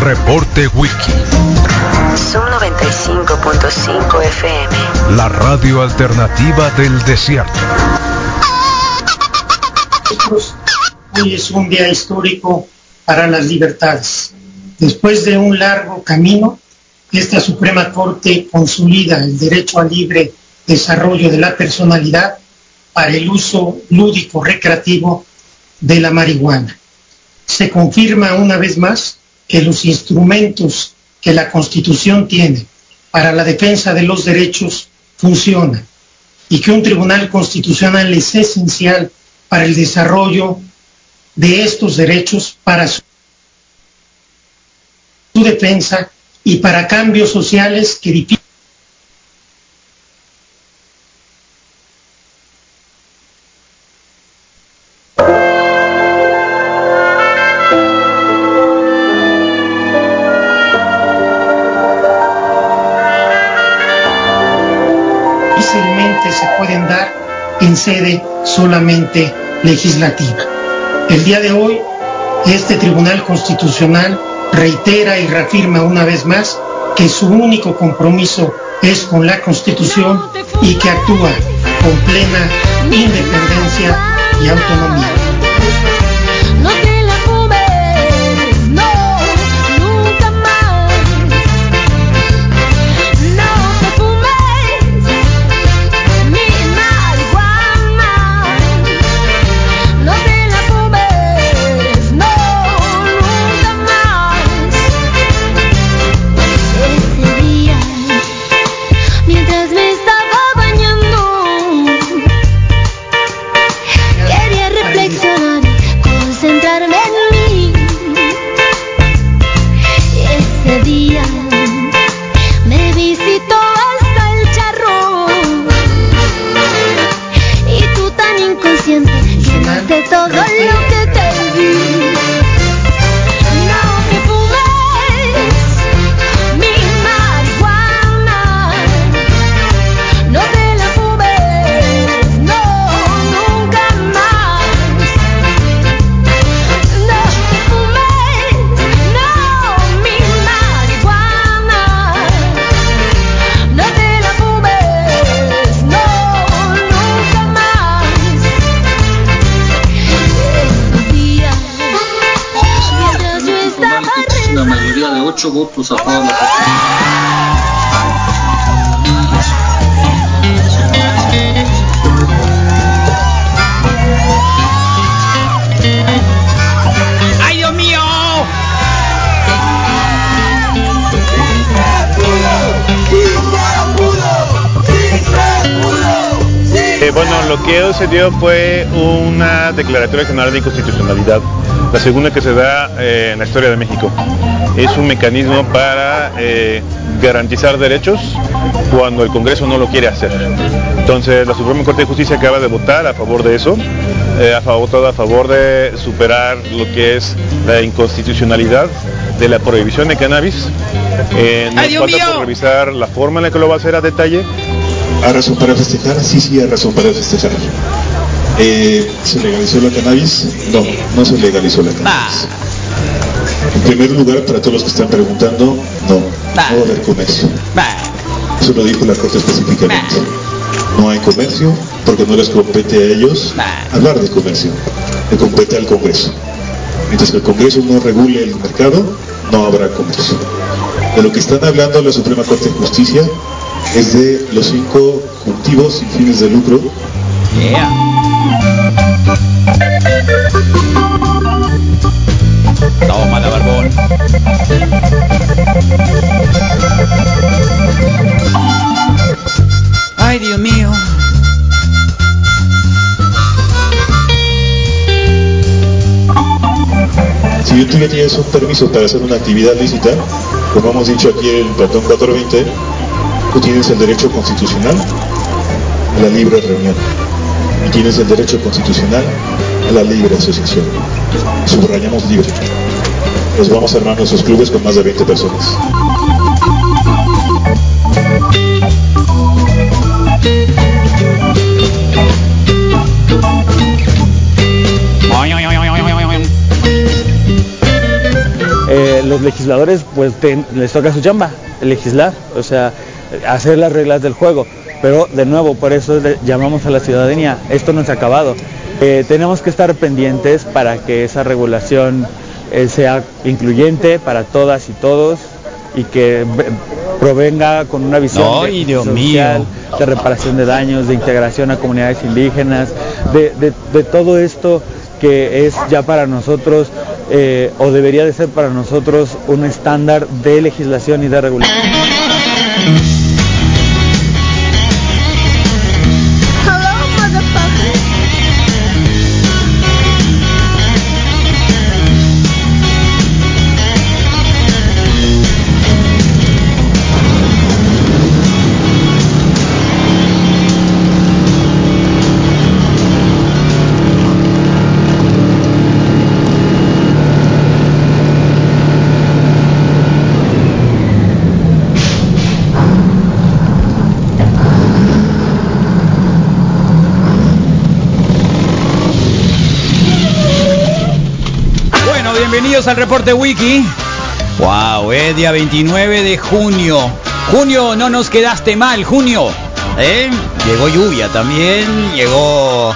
Reporte Wiki. Son 95.5 FM. La radio alternativa del desierto. Hoy es un día histórico para las libertades. Después de un largo camino, esta Suprema Corte consolida el derecho al libre desarrollo de la personalidad para el uso lúdico recreativo de la marihuana. Se confirma una vez más que los instrumentos que la Constitución tiene para la defensa de los derechos funcionan y que un tribunal constitucional es esencial para el desarrollo de estos derechos, para su, defensa y para cambios sociales que sede solamente legislativa. El día de hoy, este Tribunal Constitucional reitera y reafirma una vez más que su único compromiso es con la Constitución y que actúa con plena independencia y autonomía. Sucedió fue una declaratoria general de inconstitucionalidad, la segunda que se da eh, en la historia de México. Es un mecanismo para eh, garantizar derechos cuando el Congreso no lo quiere hacer. Entonces, la Suprema Corte de Justicia acaba de votar a favor de eso, eh, ha votado a favor de superar lo que es la inconstitucionalidad de la prohibición de cannabis. Eh, nos ¡Ay, Dios falta por revisar la forma en la que lo va a hacer a detalle, ¿Hay razón para festejar? Sí, sí, hay razón para festejar. Eh, ¿Se legalizó la cannabis? No, no se legalizó la cannabis. En primer lugar, para todos los que están preguntando, no, no va a haber comercio. Eso lo dijo la Corte específicamente. No hay comercio porque no les compete a ellos hablar de comercio. Le compete al Congreso. Mientras que el Congreso no regule el mercado, no habrá comercio. De lo que están hablando la Suprema Corte de Justicia es de los cinco cultivos sin fines de lucro Toma la barbón. Ay, Dios mío. Si tú ya tienes un permiso para hacer una actividad lícita, como hemos dicho aquí en el Platón 420, Tú tienes el derecho constitucional a la libre reunión y tienes el derecho constitucional a la libre asociación. Subrayamos libre. Nos vamos armando esos clubes con más de 20 personas. Eh, los legisladores pues ten- les toca su chamba, legislar, o sea, hacer las reglas del juego. Pero de nuevo, por eso llamamos a la ciudadanía, esto no se ha acabado. Eh, tenemos que estar pendientes para que esa regulación eh, sea incluyente para todas y todos y que ve- provenga con una visión Ay, de, Dios social, mío. de reparación de daños, de integración a comunidades indígenas, de, de- de todo esto que es ya para nosotros eh, o debería de ser para nosotros un estándar de legislación y de regulación. Bienvenidos al reporte wiki. Wow, eh, día 29 de junio. Junio, no nos quedaste mal, junio. ¿Eh? Llegó lluvia también, llegó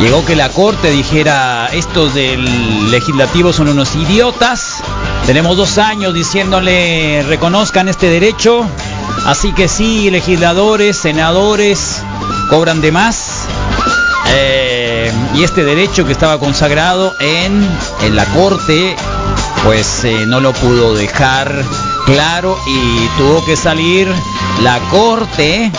llegó que la corte dijera estos del legislativo son unos idiotas. Tenemos dos años diciéndole reconozcan este derecho. Así que sí, legisladores, senadores cobran de más. Eh, y este derecho que estaba consagrado en, en la corte, pues eh, no lo pudo dejar claro y tuvo que salir la corte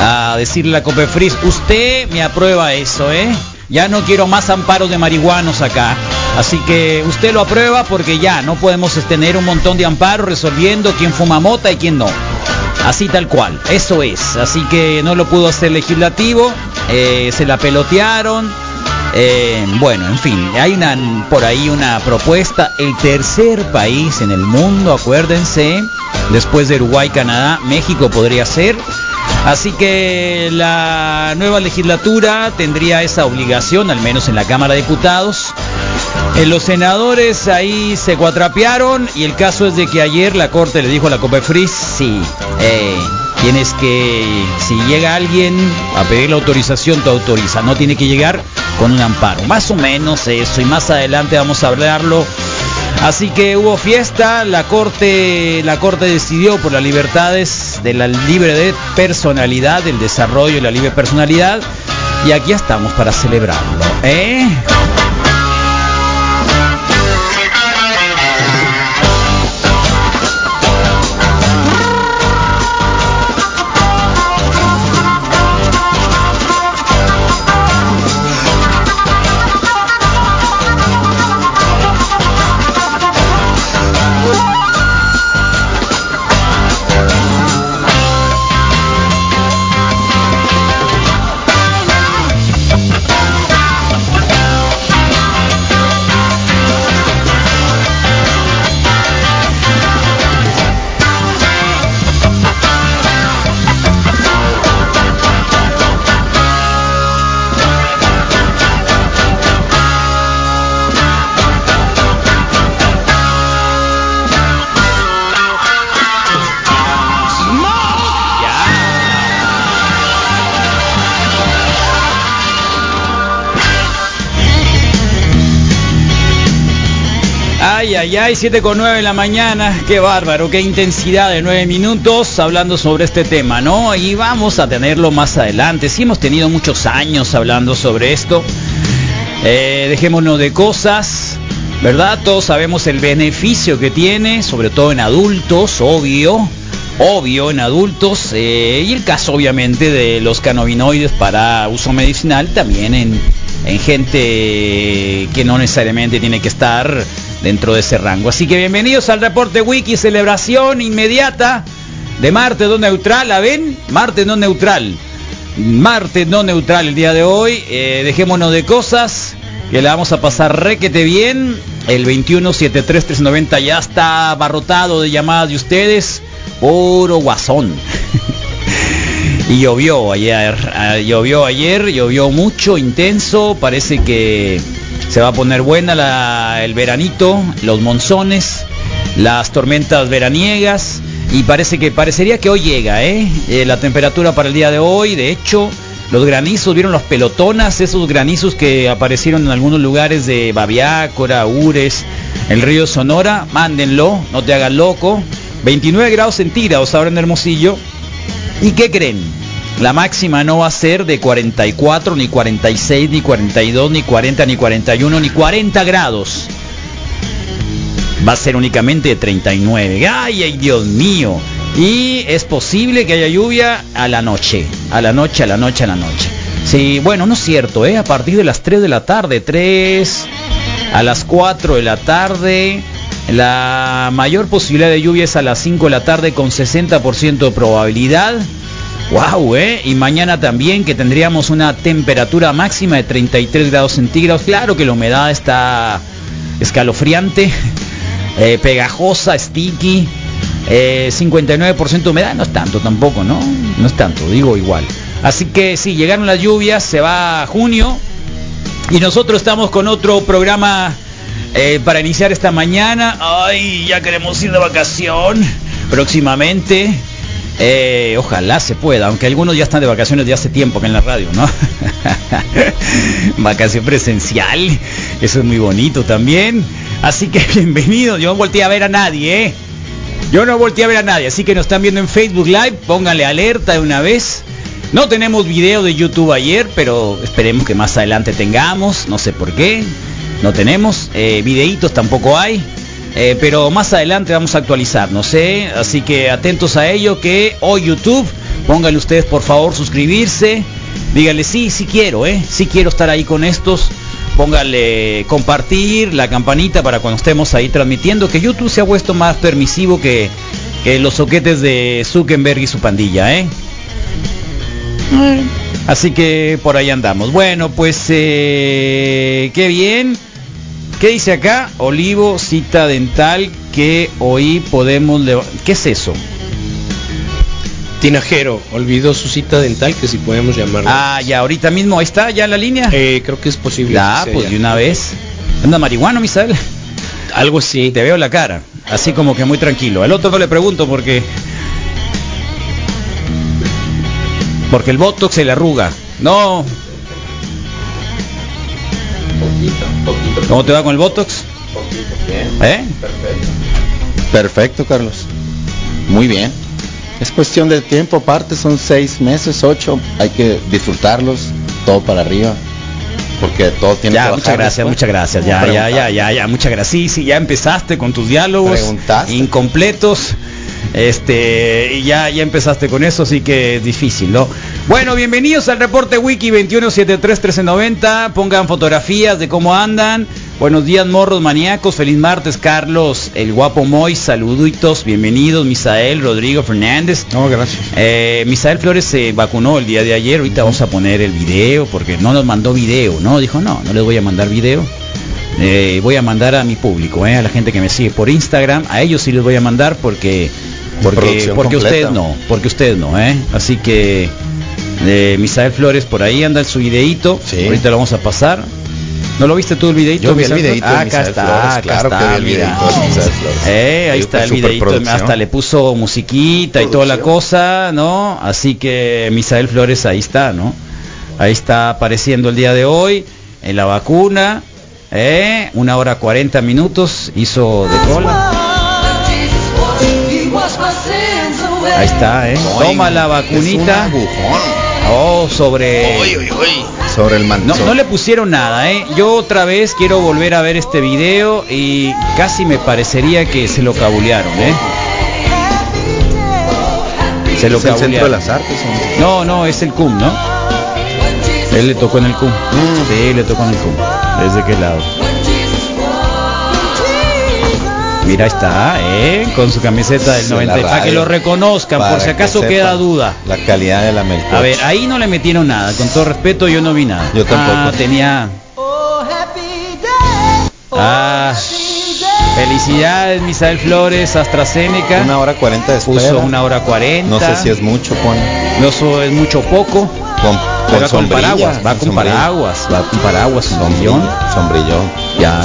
a decirle a Copefris, usted me aprueba eso, ¿eh? Ya no quiero más amparos de marihuanos acá. Así que usted lo aprueba porque ya no podemos tener un montón de amparos resolviendo quién fuma mota y quién no. Así tal cual, eso es. Así que no lo pudo hacer legislativo, eh, se la pelotearon. eh, bueno, en fin, hay una, por ahí una propuesta. El tercer país en el mundo, acuérdense, después de Uruguay, Canadá, México podría ser. Así que la nueva legislatura tendría esa obligación, al menos en la Cámara de Diputados. En los senadores ahí se cuatrapearon y el caso es de que ayer la Corte le dijo a la COPEFRIS, sí, eh, tienes que, si llega alguien a pedir la autorización, te autoriza, no tiene que llegar con un amparo. Más o menos eso y más adelante vamos a hablarlo. Así que hubo fiesta, la corte, la corte decidió por las libertades de la libre de personalidad, del desarrollo y la libre personalidad, y aquí estamos para celebrarlo, ¿eh? Ay, ay, ay, 7 con 9 de la mañana, qué bárbaro, qué intensidad de 9 minutos hablando sobre este tema, ¿no? Y vamos a tenerlo más adelante. Sí hemos tenido muchos años hablando sobre esto. Eh, dejémonos de cosas, ¿verdad? Todos sabemos el beneficio que tiene, sobre todo en adultos, obvio, obvio en adultos, eh, y el caso obviamente de los cannabinoides para uso medicinal también en, en gente que no necesariamente tiene que estar dentro de ese rango. Así que bienvenidos al reporte Wiki, celebración inmediata de Marte no neutral, ¿la ven? Marte no neutral. Marte no neutral el día de hoy. Eh, dejémonos de cosas. Que la vamos a pasar requete bien. El 21-73-390 ya está abarrotado de llamadas de ustedes. Puro guasón. y llovió ayer. ah, llovió ayer, llovió mucho, intenso. Parece que se va a poner buena el veranito, los monzones, las tormentas veraniegas. Y parece que parecería que hoy llega, ¿eh? Eh, la temperatura para el día de hoy. De hecho, los granizos, ¿vieron los pelotonas? Esos granizos que aparecieron en algunos lugares de Babiácora, Ures, el río Sonora. Mándenlo, no te hagas loco. 29 grados centígrados ahora en Hermosillo. ¿Y qué creen? La máxima no va a ser de 44, ni 46, ni 42, ni 40, ni 41, ni 40 grados. Va a ser únicamente de 39. ¡Ay, ay, Dios mío! Y es posible que haya lluvia a la noche. A la noche, a la noche, a la noche. Sí, bueno, no es cierto, ¿eh? A partir de las 3 de la tarde, 3 a las 4 de la tarde. La mayor posibilidad de lluvia es a las 5 de la tarde con 60% de probabilidad. Wow, ¿eh? Y mañana también que tendríamos una temperatura máxima de 33 grados centígrados. Claro que la humedad está escalofriante, eh, pegajosa, sticky. eh, 59% de humedad, no es tanto tampoco, ¿no? No es tanto, digo igual. Así que sí, llegaron las lluvias, se va junio. Y nosotros estamos con otro programa eh, para iniciar esta mañana. Ay, ya queremos ir de vacación próximamente. Eh, ojalá se pueda, aunque algunos ya están de vacaciones de hace tiempo acá en la radio, ¿no? Vacación presencial, eso es muy bonito también. Así que bienvenido, yo no volteé a ver a nadie, ¿eh? Yo no volteé a ver a nadie, así que nos están viendo en Facebook Live, pónganle alerta de una vez. No tenemos video de YouTube ayer, pero esperemos que más adelante tengamos, no sé por qué. No tenemos, eh, videitos tampoco hay. Eh, pero más adelante vamos a actualizar, no sé, así que atentos a ello que hoy YouTube, pónganle ustedes por favor suscribirse, díganle sí, sí quiero, eh, sí quiero estar ahí con estos, pónganle compartir, la campanita para cuando estemos ahí transmitiendo, que YouTube se ha puesto más permisivo que, que los soquetes de Zuckerberg y su pandilla, eh. Así que por ahí andamos. Bueno, pues eh, qué bien. ¿Qué dice acá? Olivo, cita dental que hoy podemos... ¿Qué es eso? Tinajero olvidó su cita dental, que si podemos llamarlo. Ah, ya, ahorita mismo, ahí está, ya en la línea. Eh, creo que es posible. Ah, pues ya. de una vez. Anda marihuano, Misael. Algo así. Te veo la cara, así como que muy tranquilo. Al otro no le pregunto porque... Porque el botox se le arruga. No. ¿Cómo te va con el botox? ¿Eh? Perfecto, Carlos. Muy bien. Es cuestión de tiempo, aparte son seis meses, ocho. Hay que disfrutarlos, todo para arriba. Porque todo tiene que Ya, muchas gracias, después. muchas gracias. Ya, ya, ya, ya, ya, muchas gracias. Sí, sí, ya empezaste con tus diálogos Preguntaste. incompletos. Este, y ya, ya empezaste con eso, así que es difícil, ¿no? Bueno, bienvenidos al reporte Wiki 2173-1390. Pongan fotografías de cómo andan. Buenos días, morros maníacos. Feliz martes, Carlos, el guapo Moy. Saluditos, bienvenidos, Misael, Rodrigo Fernández. No, gracias. Eh, Misael Flores se vacunó el día de ayer, ahorita vamos a poner el video porque no nos mandó video, ¿no? Dijo, no, no les voy a mandar video. Eh, voy a mandar a mi público, ¿eh? a la gente que me sigue por Instagram, a ellos sí les voy a mandar porque porque, porque ustedes no, porque ustedes no, ¿eh? Así que eh, Misael Flores por ahí anda su videito, Sí. ahorita lo vamos a pasar. ¿No lo viste tú el videito? Yo vi el videito de Ah, acá está, Flores, acá claro está, que vi el videito. Eh, ahí está el videito, hasta le puso musiquita y toda la cosa, ¿no? Así que Misael Flores ahí está, ¿no? Ahí está apareciendo el día de hoy en la vacuna, ¿eh? Una hora 40 minutos hizo de cola. Ahí está, ¿eh? Toma la vacunita. Es un agujón. Oh, sobre... Sobre el man. No, le pusieron nada, ¿eh? Yo otra vez quiero volver a ver este video y casi me parecería que se lo cabulearon, ¿eh? Se lo ¿Es el centro de las artes. ¿o No, no? no, es el CUM, ¿no? Él le tocó en el CUM. Sí, le tocó en el CUM. ¿Desde qué lado? Mira, está, ¿eh? Con su camiseta del Sí, 90. la Para que lo reconozcan, por si acaso queda duda. La calidad de la melcocha. A ver, ahí no le metieron nada. Con todo respeto, yo no vi nada. Yo tampoco. Ah, tenía. Ah, felicidades, Misael Flores, AstraZeneca. Una hora cuarenta de espera. Puso una hora cuarenta. No sé si es mucho, pone. No so- es mucho poco. Con, Pero con paraguas, va con paraguas, va con paraguas, sombrillón. Sombrillón. Ya.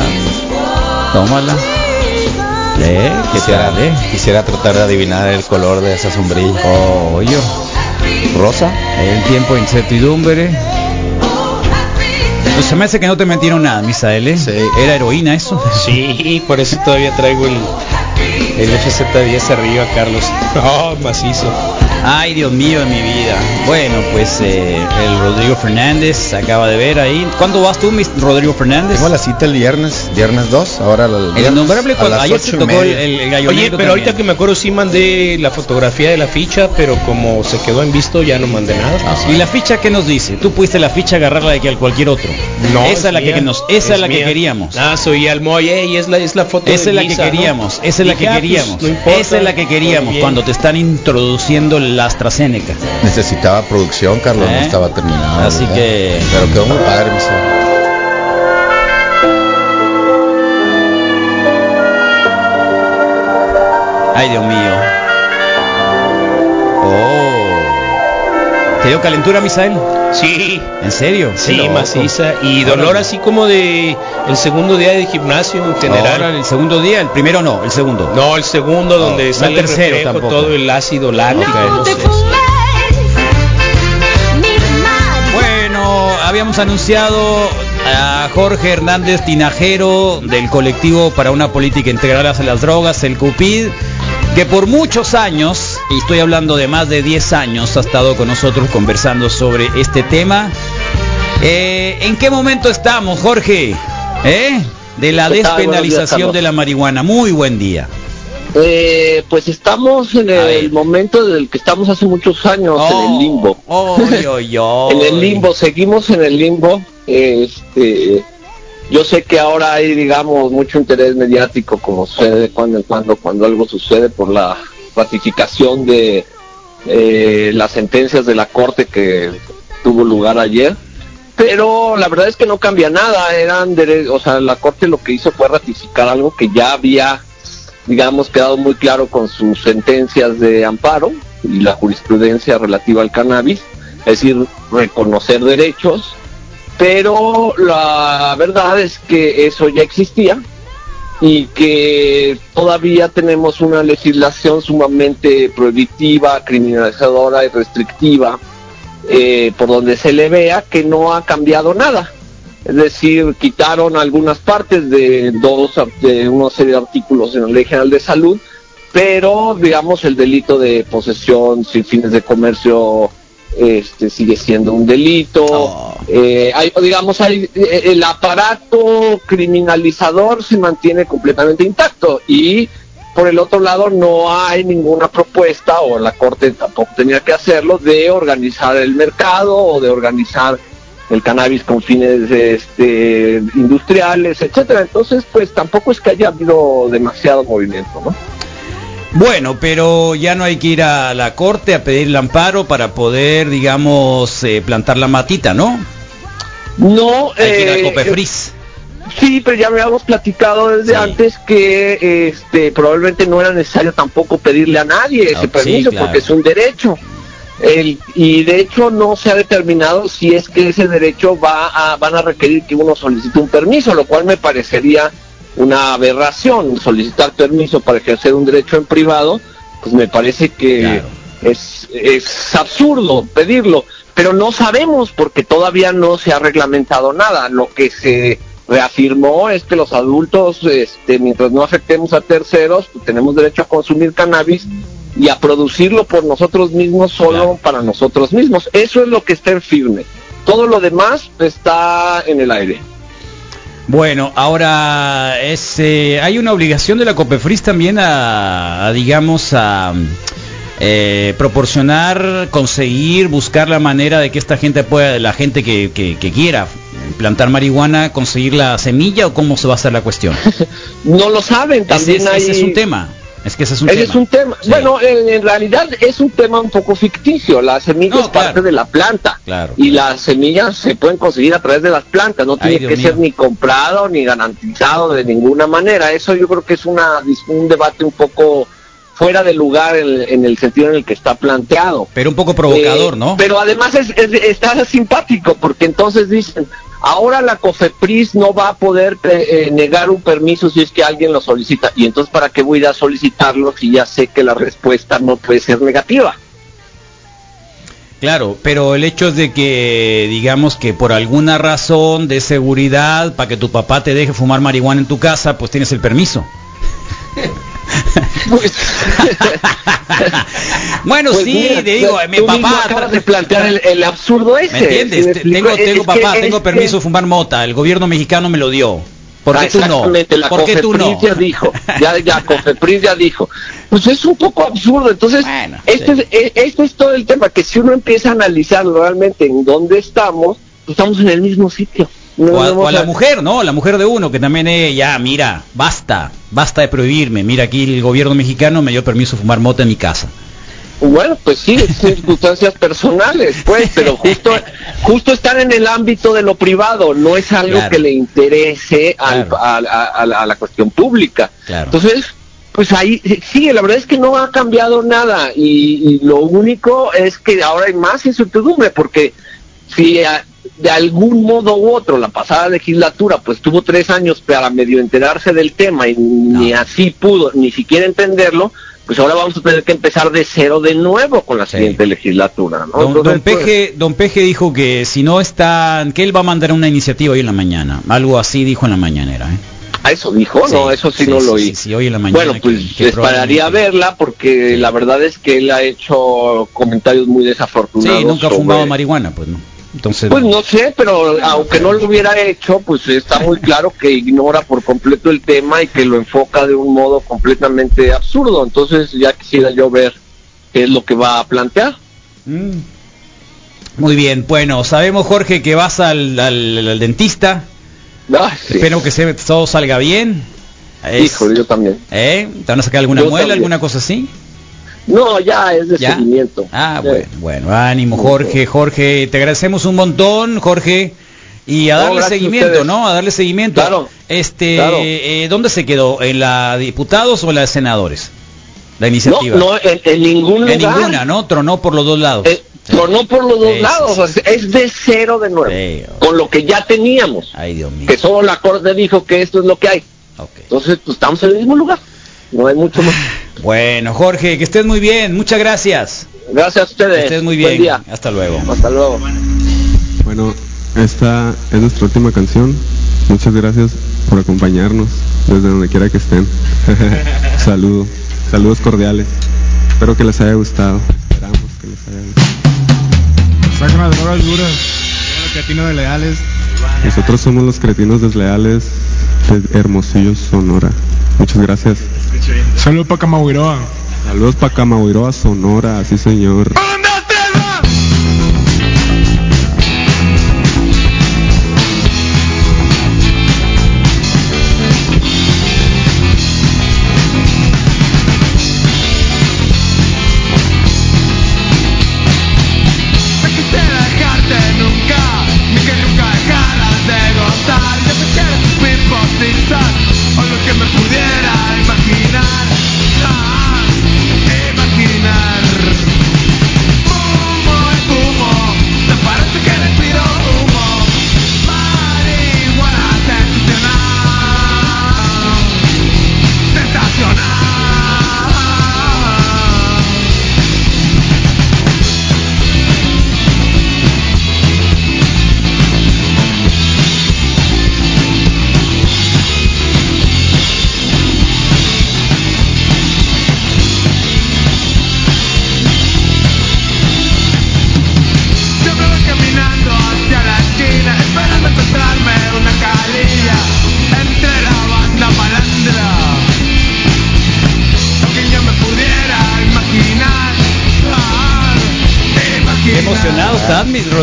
Tómala. Eh, ¿qué Quisiera, quisiera tratar de adivinar el color de esa sombrilla. Oh, yo. ¿Rosa? El tiempo de incertidumbre. Pues se me hace que no te metieron nada, Misael, ¿eh? Era heroína eso. Sí, por eso todavía traigo el, el FZ10 arriba, Carlos. Oh, macizo. Ay, Dios mío de mi vida. Bueno, pues eh, el Rodrigo Fernández acaba de ver ahí. ¿Cuándo vas tú, mis Rodrigo Fernández? Tengo la cita el viernes, viernes 2, ahora el, El viernes a cuando ayer se tocó el, el- el gallo Oye, pero ahorita que me acuerdo sí mandé la fotografía de la ficha, pero como se quedó en visto ya no mandé nada. ¿Y la ficha qué nos dice? Tú pudiste la ficha agarrarla de que al cualquier otro. No, esa es la mía, que nos, esa es, la que queríamos. Ah, soy Almoye y es la, es la foto Esa es la que queríamos, esa es la que ah, queríamos. no importa, esa es la que queríamos cuando te están introduciendo la AstraZeneca. Necesitaba producción, Carlos, no ¿Eh? estaba terminado. Así ¿verdad? que- Pero quedó muy padre, mi Sal. Ay, Dios mío. ¿Te dio calentura, Misael? Sí, ¿En serio? sí, maciza. Y dolor Órale. así como de el segundo día de gimnasio en general. El segundo día, el primero no, el segundo. No, el segundo No, donde no sale el tercero reflejo, tampoco. todo el ácido láctico. Ok. no sé. Bueno, habíamos anunciado a Jorge Hernández Tinajero del colectivo para una política integral hacia las drogas, el CUPID, que por muchos años, y estoy hablando de más de 10 años, ha estado con nosotros conversando sobre este tema. Eh, ¿En qué momento estamos, Jorge? ¿Eh? De la despenalización de la marihuana. Muy buen día. Eh, pues estamos en el momento del que estamos hace muchos años, en el limbo. Oy, oy, oy. En el limbo, seguimos en el limbo. Este, yo sé que ahora hay, digamos, mucho interés mediático, como sucede de cuando cuando, cuando algo sucede por la ratificación de eh, las sentencias de la Corte que tuvo lugar ayer. Pero la verdad es que no cambia nada, eran, o sea, la Corte lo que hizo fue ratificar algo que ya había, digamos, quedado muy claro con sus sentencias de amparo y la jurisprudencia relativa al cannabis, es decir, reconocer derechos, pero la verdad es que eso ya existía y que todavía tenemos una legislación sumamente prohibitiva, criminalizadora y restrictiva, eh, por donde se le vea que no ha cambiado nada. Es decir, quitaron algunas partes de dos de una serie de artículos en la Ley General de Salud, pero digamos el delito de posesión sin fines de comercio este sigue siendo un delito. Eh, hay, digamos, hay, eh, el aparato criminalizador se mantiene completamente intacto y por el otro lado no hay ninguna propuesta o la corte tampoco tenía que hacerlo de organizar el mercado o de organizar el cannabis con fines este, industriales, etcétera. Entonces, pues tampoco es que haya habido demasiado movimiento, ¿no? Bueno, pero ya no hay que ir a la corte a pedir el amparo para poder, digamos, eh, plantar la matita, ¿no? No, Hay que ir eh, Copefris. Sí, pero ya habíamos platicado desde antes que este probablemente no era necesario tampoco pedirle a nadie ese Ah, sí, permiso claro. porque es un derecho. El, y de hecho no se ha determinado si es que ese derecho va a, van a requerir que uno solicite un permiso, lo cual me parecería una aberración solicitar permiso para ejercer un derecho en privado, pues me parece que es, es absurdo pedirlo, pero no sabemos porque todavía no se ha reglamentado nada. Lo que se reafirmó es que los adultos, este, mientras no afectemos a terceros, pues tenemos derecho a consumir cannabis y a producirlo por nosotros mismos solo para nosotros mismos. Eso es lo que está en firme. Todo lo demás está en el aire. Bueno, ahora es, eh, hay una obligación de la Copefris también a, a, digamos, a eh, proporcionar, conseguir, buscar la manera de que esta gente pueda, la gente que, que- que quiera plantar marihuana, conseguir la semilla o cómo se va a hacer la cuestión? no lo saben, también ese, hay... ese es un tema. Es que ese es un Ese tema. es un tema. Sí. Bueno, en, en realidad es un tema un poco ficticio. La semilla No, es parte de la planta. Claro. Y las semillas se pueden conseguir a través de las plantas. No Ay, tiene Dios que ser ni comprado ni garantizado de ninguna manera. Eso yo creo que es una, un debate un poco fuera de lugar en, en el sentido en el que está planteado. Pero un poco provocador, Eh, ¿no? Pero además es, es- está simpático porque entonces dicen, ahora la COFEPRIS no va a poder eh, eh, negar un permiso si es que alguien lo solicita. Y entonces, ¿para qué voy a ir a solicitarlo si ya sé que la respuesta no puede ser negativa? Claro, pero el hecho es de que, digamos que por alguna razón de seguridad, para que tu papá te deje fumar marihuana en tu casa, pues tienes el permiso. Bueno, pues sí, mira, te digo, mi papá... acabas de plantear el, el absurdo ese. ¿Me entiendes? ¿Sí me Te- explico? Tengo, papá, tengo es permiso que- de fumar mota, el gobierno mexicano me lo dio. ¿Por qué tú no? La ¿Por qué tú no? Ya dijo, ya, ya Cofepris ya dijo. Pues es un poco absurdo, entonces, Bueno, este, sí. es, eh, este es todo el tema, que si uno empieza a analizar realmente en dónde estamos, pues estamos en el mismo sitio. No O a, vamos o a la mujer, ¿no? La mujer de uno, que también es, ya, mira, basta, basta de prohibirme. Mira, aquí el gobierno mexicano me dio permiso de fumar mota en mi casa. Bueno, pues sí, circunstancias personales, pues, pero justo, justo están en el ámbito de lo privado, no es algo Claro. que le interese al- Claro. a, la- a la cuestión pública. Claro. Entonces, pues ahí sí, la verdad es que no ha cambiado nada y, y lo único es que ahora hay más incertidumbre porque si a- de algún modo u otro la pasada legislatura pues tuvo tres años para medio enterarse del tema y ni así pudo ni siquiera entenderlo, pues ahora vamos a tener que empezar de cero de nuevo con la Sí. siguiente legislatura. ¿no? Don, Entonces, don pues, Peje, don Peje dijo que si no están, que él va a mandar una iniciativa hoy en la mañana. Algo así dijo en la mañanera. ¿eh? ¿A eso dijo? no, eso sí, sí, no lo oí. sí, sí, hoy en la mañana bueno, que- pues que esperaría probablemente- verla porque la verdad es que él ha hecho comentarios muy desafortunados. Sí, nunca ha sobre- fumado marihuana, pues no. Entonces, Pues no sé, pero aunque no lo hubiera hecho, pues está muy claro que ignora por completo el tema y que lo enfoca de un modo completamente absurdo. Entonces ya quisiera yo ver qué es lo que va a plantear. Mm. Muy bien, bueno, sabemos Jorge que vas al, al- al dentista. Ah, sí. Espero que se- todo salga bien. Híjole, yo también. ¿Eh? ¿Te van a sacar alguna Yo muela, también. alguna cosa así? No, ya es de ¿Ya? seguimiento. Ah, bueno, bueno, ánimo Jorge, Jorge, te agradecemos un montón, Jorge. Y a darle seguimiento. ¿no? A darle seguimiento. Claro, Este, claro. eh, ¿dónde se quedó? ¿En la de diputados o la de senadores? La iniciativa. no, en, en ningún lugar. en ninguna, ¿no? Tronó por los dos lados. Eh, Sí. Tronó por los dos lados, es de cero de nuevo, Sí. con lo que ya teníamos, Ay, Dios mío. que solo la Corte dijo que esto es lo que hay. Entonces, pues estamos en el mismo lugar, no hay mucho más. Bueno, Jorge, que estés muy bien. Muchas gracias. Gracias a Que ustedes. estés muy Buen bien. día. Hasta luego. Hasta luego. Bueno, esta es nuestra última canción. Muchas gracias por acompañarnos desde donde quiera que estén. Saludos, saludos cordiales. Espero que les haya gustado. Esperamos que les haya gustado. Sacan las drogas duras. Los cretinos de leales. Nosotros somos los cretinos desleales de Hermosillo, Sonora. Muchas gracias. Saludos para Camagüiroa. Saludos para Camagüiroa, Sonora, sí señor.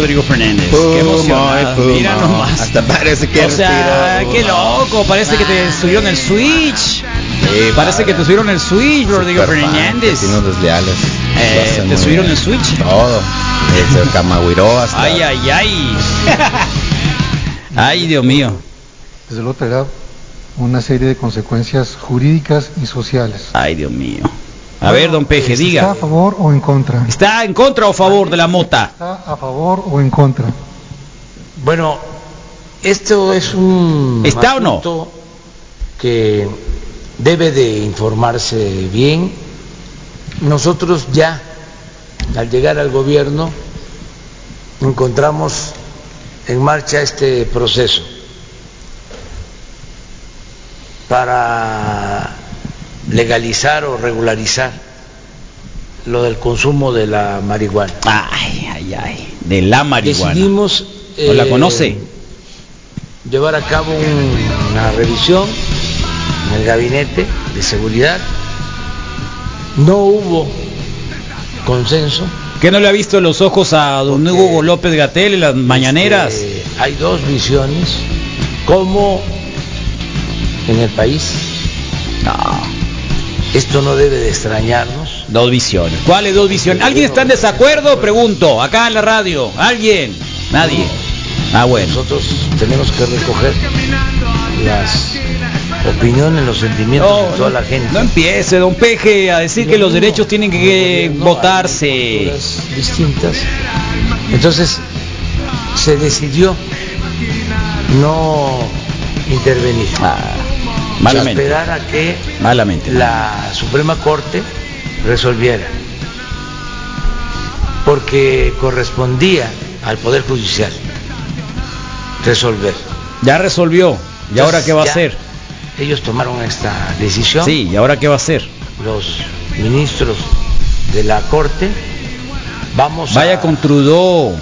Rodrigo Fernández? Puma, Qué emocionado. Puma. Mira nomás. Hasta parece que O sea, qué loco, parece que te subieron el switch. Sí, parece que te subieron el switch, Rodrigo Super fan, Fernández. Vecinos desleales. Eh, ¿te subieron bien. el switch? Todo. Desde el Camagüiró hasta. Ay, ay, ay. Ay, Dios mío. Desde luego traerá una serie de consecuencias jurídicas y sociales. Ay, Dios mío. A ver, don Peje, ¿Está a diga. favor o en contra? ¿Está en contra o a favor de la mota? ¿Está a favor o en contra? Bueno, esto es un ¿Está o no? asunto que debe de informarse bien. Nosotros ya, al llegar al gobierno, encontramos en marcha este proceso para legalizar o regularizar lo del consumo de la marihuana. Ay, ay, ay. De la marihuana. Decidimos ¿No la eh, conoce? llevar a cabo un- una revisión en el gabinete de seguridad. No hubo consenso. ¿Qué no le ha visto los ojos a don Hugo López Gatel en las mañaneras? Este, hay dos visiones. Como en el país. Esto no debe de extrañarnos. Dos visiones. ¿Cuáles dos visiones? ¿Alguien está en desacuerdo? Pregunto. Acá en la radio. ¿Alguien? Nadie. Ah, bueno. Nosotros tenemos que recoger las opiniones, los sentimientos de toda la gente. No empiece, don Peje, a decir que los derechos tienen que votarse. distintas. Entonces se decidió no intervenir. Malamente. Esperar a que Malamente. la Suprema Corte resolviera. Porque correspondía al Poder Judicial resolver. Ya resolvió. ¿Y ahora qué va a hacer? Ellos tomaron esta decisión. Sí, ¿y ahora qué va a hacer? Los ministros de la Corte vamos Vaya a con Trudeau.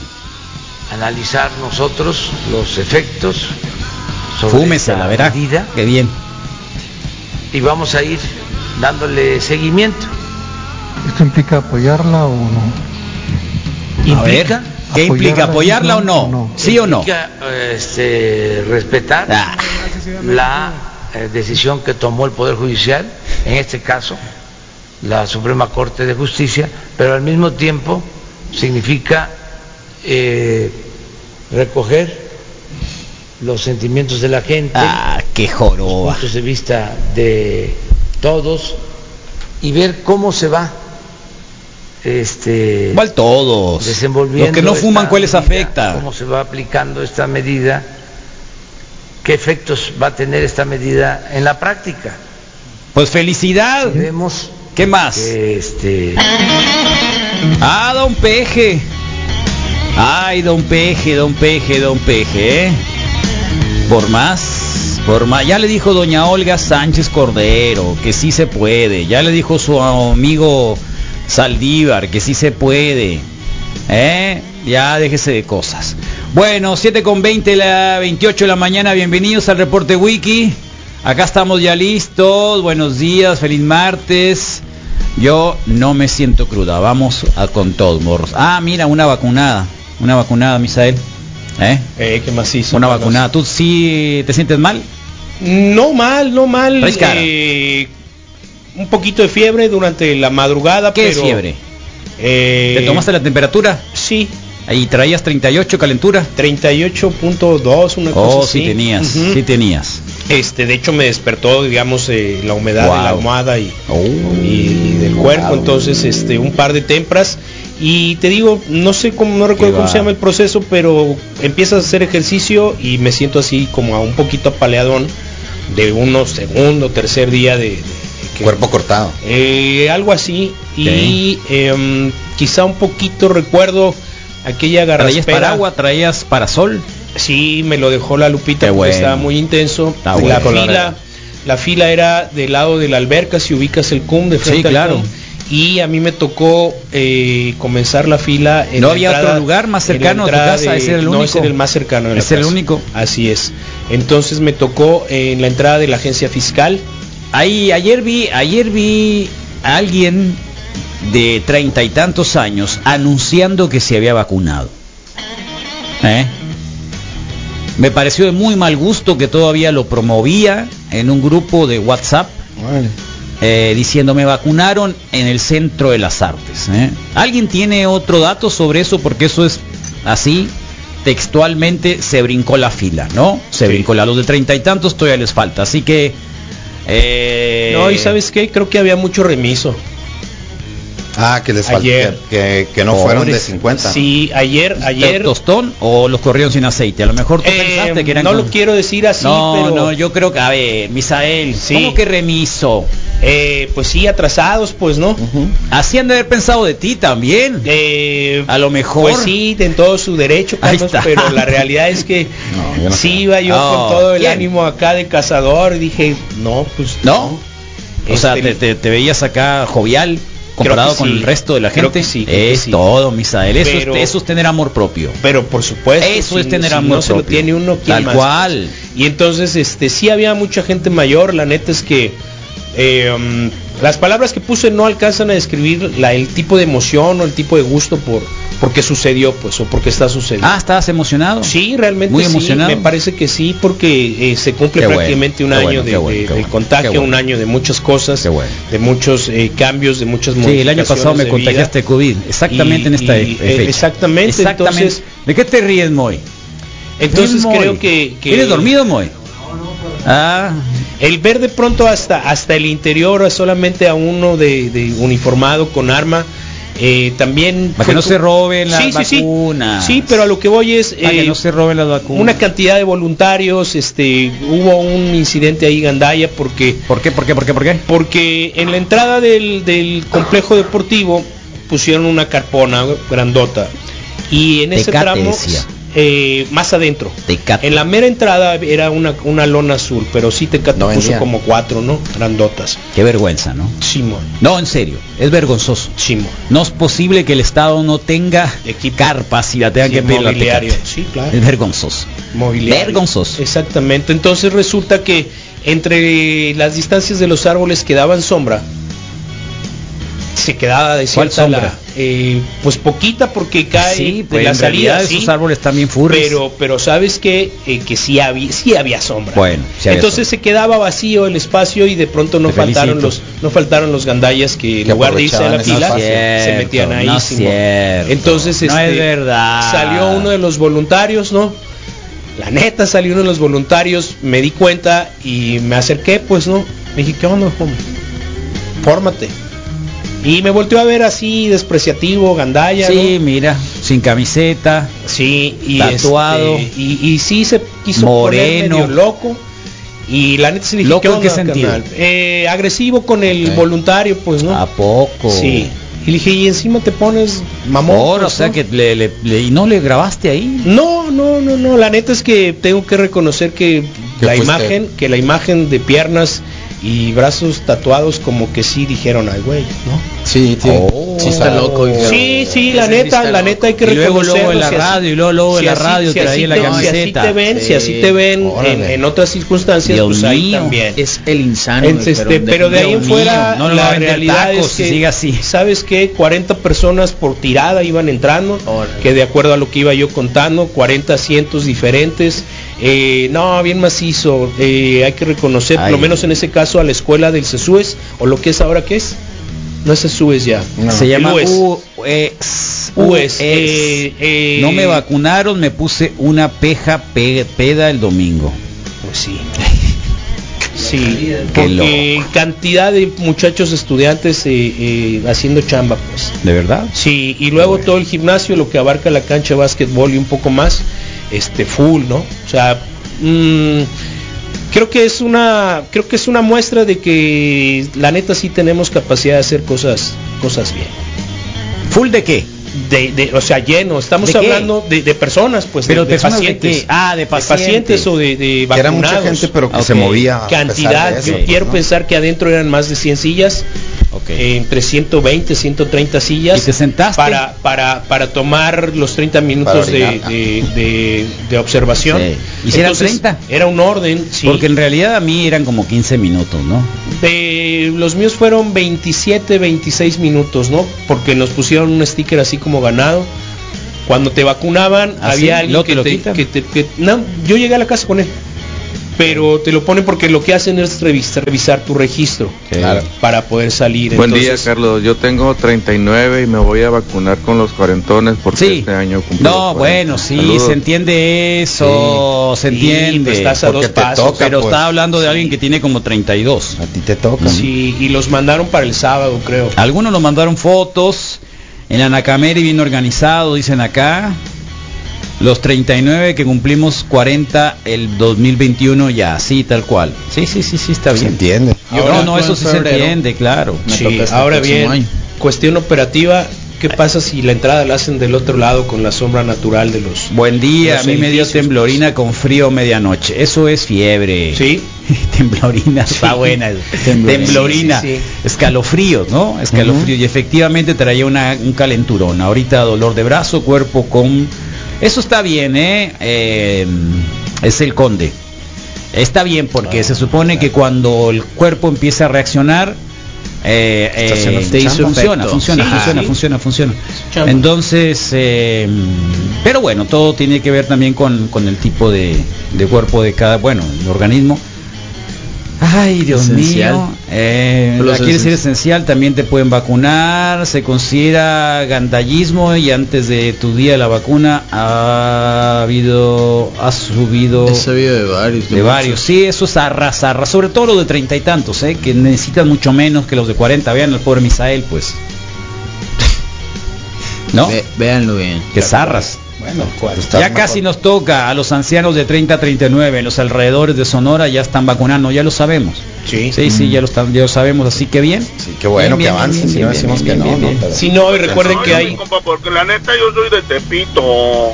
analizar nosotros los efectos sobre Fúmesela, esta verá. medida Qué bien. Y vamos a ir dándole seguimiento. ¿Esto implica apoyarla o no? A ver, ¿qué implica? ¿Apoyarla o no? ¿Sí o no? Implica, este, respetar Ah. la eh, decisión que tomó el Poder Judicial, en este caso la Suprema Corte de Justicia, pero al mismo tiempo significa eh, recoger los sentimientos de la gente, Ah, qué joroba. puntos de vista de todos y ver cómo se va este Igual todos. desenvolviendo Los que no fuman, ¿cuáles medida, afecta? cómo se va aplicando esta medida, qué efectos va a tener esta medida en la práctica. Pues felicidad. Vemos ¿Qué más? que este Ah, don Peje. Ay, don Peje, don Peje, don Peje. ¿eh? Por más, por más. Ya le dijo doña Olga Sánchez Cordero que sí se puede. Ya le dijo su amigo Saldívar que sí se puede. ¿Eh? Ya déjese de cosas. Bueno, 7 con 20, la 28 de la mañana. Bienvenidos al reporte Wiki. Acá estamos ya listos. Buenos días, feliz martes. Yo no me siento cruda. Vamos a con todos, morros. Ah, mira, una vacunada. Una vacunada, Misael. ¿Eh? Eh, ¿Qué más hizo? Una vacunada. ¿Tú sí te sientes mal? No mal, no mal. Eh, un poquito de fiebre durante la madrugada, ¿Qué es pero, fiebre? eh, ¿Te tomaste la temperatura? Sí. Ahí traías 38 calentura. 38.2, una Oh, cosa así. sí tenías, Ujú. sí tenías. Este, de hecho me despertó, digamos, eh, la humedad Wow. de la almohada y, Oh. y- del cuerpo, entonces este, un par de tempras y te digo, no sé cómo, no recuerdo cómo se llama el proceso, pero empiezas a hacer ejercicio y me siento así como a un poquito apaleadón de unos segundo, tercer día de, de- de que- Cuerpo cortado. eh, algo así y em, quizá un poquito recuerdo aquella ¿Traías garraspera. paraguas? ¿Traías parasol? Sí, me lo dejó la Lupita Qué porque bueno. estaba muy intenso. Está la bueno. fila, la fila era del lado de la alberca, si ubicas el CUM de frente Sí, al claro. CUM, Y a mí me tocó eh, comenzar la fila. En ¿No la había entrada- otro lugar más cercano a tu casa? de- ¿Ese era el No, único? ese era el más cercano. de la ¿Ese era el único? Así es. Entonces me tocó en la entrada de la agencia fiscal. Ahí, ayer vi, ayer vi a alguien de treinta y tantos años anunciando que se había vacunado. ¿Eh? Me pareció de muy mal gusto que todavía lo promovía en un grupo de WhatsApp. Eh, diciendo me vacunaron en el centro de las artes. ¿eh? ¿Alguien tiene otro dato sobre eso? Porque eso es así, textualmente se brincó la fila, ¿no? Se brincó la los de treinta y tantos todavía les falta. Así que... eh, No, y sabes qué, creo que había mucho remiso. Ah, que les faltó, Ayer. que, que no fueron de Pobres. 50. Sí, ayer, ayer. tostón o los corrieron sin aceite. A lo mejor tú Eh, pensaste que eran no con- lo quiero decir así, no, pero no, yo creo que a ver, Misael, Sí. ¿cómo que remiso? eh, pues sí, atrasados, pues, ¿no? Así han de haber pensado de ti también. Eh, a lo mejor. Pues sí, en todo su derecho, Ahí Carlos, está. pero la realidad es que yo no sí creo. iba yo con todo el ¿quién? ánimo acá de cazador dije, no, pues ¿No? O sea, Este, te, te- te veías acá jovial comparado con sí. el resto de la gente. sí, es sí. todo, Misael. Eso, Pero- es, eso es tener amor propio. Pero por supuesto, Eso si- es tener si amor no se lo propio. tiene uno, ¿quién Tal más? cual. Y entonces, este, sí había mucha gente mayor. La neta es que eh, um, las palabras que puse no alcanzan a describir la, el tipo de emoción o el tipo de gusto por porque sucedió, pues, o porque está sucediendo. Ah, ¿estabas emocionado? Sí, realmente Muy sí, emocionado. me parece que sí, porque eh, se cumple Qué bueno, prácticamente un año bueno, de, bueno, del bueno, contagio, un año de muchas cosas, Qué bueno. de muchos eh, cambios, de muchas Sí, el año modificaciones pasado me de contagiaste de vida. COVID. Exactamente en esta y, fe- eh, fecha. exactamente, entonces- ¿De qué te ríes, Moy? Entonces Moy. creo que, que ¿Eres dormido, Moy? Ah, El ver de pronto hasta hasta el interior solamente a uno de, de uniformado con arma eh, también para que no se roben las Sí, sí, sí. vacunas. Sí, pero a lo que voy es Para que eh, no se roben las vacunas. una cantidad de voluntarios, este, hubo un incidente ahí Gandaya porque ¿Por qué? ¿Por qué? ¿Por qué? ¿Por qué? porque en la entrada del, del complejo deportivo pusieron una carpona grandota y en ese Tecate, tramo decía. Eh, más adentro Tecate. en la mera entrada era una, una lona azul pero sí Tecate No puso como cuatro no grandotas Qué vergüenza, ¿no? Simón No, en serio, es vergonzoso. Simón No es posible que el Estado no tenga Equipo. carpas y la tenga Sí, que pedir mobiliario. Sí, claro. Es vergonzoso. mobiliario. Vergonzoso. Exactamente. Entonces resulta que entre las distancias de los árboles que daban sombra, se quedaba ¿Cuál desierta sombra? la, eh, pues poquita porque cae Sí, de pues la en salida, sí, esos árboles también furries. pero pero sabes que que sí había sí había sombra. Bueno, sí había entonces se quedaba vacío el espacio y de pronto no Te faltaron felicito. los no faltaron los gandallas que en Que lugar de irse a la fila se metían ahí. no es cierto. Entonces no este, es verdad. salió uno de los voluntarios, ¿no? La neta salió uno de los voluntarios, me di cuenta y me acerqué, pues, ¿no? Me dije, ¿qué onda, hombre? Fórmate. Y me volteó a ver así, despreciativo, gandalla, Sí, mira, sin camiseta. Sí, y Tatuado. este, y, y sí se quiso Moreno. poner medio loco. Y la neta se le dije, ¿Loco ¿qué en onda, qué sentido? Eh, agresivo con el voluntario, pues, ¿no? ¿a poco? Sí. Y le dije, y encima te pones mamón. Ahora, o pues, sea ¿no? que le, le- le- y no le grabaste ahí. No, no, no, no. La neta es que tengo que reconocer que Que la fuiste- imagen, que la imagen de piernas y brazos tatuados como que sí dijeron, ay, güey, ¿no? Sí, sí. Oh. sí está loco. dijeron. Sí, sí, la neta, la loco. neta hay que Y luego, luego reconocerlo. en la si así- radio, y luego, luego en si la radio si traía así la te- camiseta. Si así te ven, si Sí. así te ven en, otras circunstancias, Dios pues ahí también. Es el insano. Este, pero de- ahí en fuera no la realidad tacos es que sigue así. sabes que 40 personas por tirada iban entrando Órale. que de acuerdo a lo que iba yo contando 40 asientos diferentes eh, no bien macizo eh, hay que reconocer por lo menos en ese caso a la escuela del CESUES o lo que es ahora que es no es CESUES ya Se llama UES. UES. UES, eh, eh, No me vacunaron, me puse una peja pe- peda el domingo. Pues sí. Sí, Qué porque cantidad de muchachos estudiantes eh, eh, haciendo chamba, pues. ¿De verdad? Sí, y luego todo el gimnasio, lo que abarca la cancha de básquetbol y un poco más, este full, ¿no? O sea, mm, creo que es una, creo que es una muestra de que la neta sí tenemos capacidad de hacer cosas, cosas bien. ¿Full de qué? De, de- o sea, lleno, estamos hablando de, de personas, pues, Pero de, personas pacientes. Ah, de pacientes. o de, Que era mucha vacunados. gente, pero que Ok. se movía. a pesar cantidad. de eso, Yo quiero ¿no? pensar que adentro eran más de 100 sillas, Entre 120, 130 sillas. ¿Y te sentaste? Para, para, para tomar los 30 minutos de, de, de- de observación. Sí. ¿Y si eran 30? Era un orden, sí. Porque en realidad a mí eran como 15 minutos, ¿no? De- los míos fueron 27, 26 minutos, ¿no? Porque nos pusieron un sticker así como ganado. Cuando te vacunaban, ¿Ah, sí? había alguien ¿Luego te que lo te, que te- que- no, yo llegué a la casa con él. Pero te lo ponen porque lo que hacen es revisar, revisar tu registro para poder salir. Buen día, Carlos. Yo tengo 39 y me voy a vacunar con los cuarentones porque este año No, los 40. bueno, sí, Saludos. se entiende eso, se Sí, entiende. pues estás a porque dos pasos, toca, pero pues. está hablando de alguien que tiene como 32. A ti te toca. Sí, y los mandaron para el sábado, creo. Algunos nos mandaron fotos en la Nacameri bien organizado, dicen acá. Los 39 que cumplimos 40 el 2021 ya, sí, tal cual. Sí, sí, sí, sí, está bien. Se entiende. No, no, eso sí se entiende, claro. Sí, ahora bien, cuestión operativa, ¿qué pasa si la entrada la hacen del otro lado con la sombra natural de los Buen día, los a mí me dio temblorina con frío medianoche. Eso es fiebre. Sí. temblorina, está buena. Temblorina. Temblorina. Sí, sí, sí. Escalofríos, ¿no? Escalofríos. Y efectivamente traía una, un calenturón. Ahorita dolor de brazo, cuerpo con... Eso está bien, ¿eh? Eh, es el conde. Está bien porque se supone que cuando el cuerpo empieza a reaccionar, eh, eh, funciona, funciona, Sí, funciona, sí. funciona, funciona. chamba. Entonces, eh, pero bueno, todo tiene que ver también con, con el tipo de, de cuerpo de cada, bueno, el organismo. Ay, Dios Esencial. mío. Eh, la quieres ser esencial. también te pueden vacunar. Se considera gandallismo y antes de tu día de la vacuna ha habido, ha subido. Sabido de varios. De varios, sí, eso es arra, zarra, sobre todo los de treinta y tantos, ¿eh? que necesitan mucho menos que los de 40. Vean al pobre Misael, pues. ¿No? véanlo bien. Que zarras. Bueno, ya casi nos toca a los ancianos de 30 a 39 en los alrededores de Sonora ya están vacunando, ya lo sabemos. Sí, sí, sí, ya lo, están, ya lo sabemos, así que bien. Sí, qué bueno que avancen, si no decimos que no, ¿no? Pero- Si no, y recuerden que hay Compa, porque la neta yo soy de Tepito.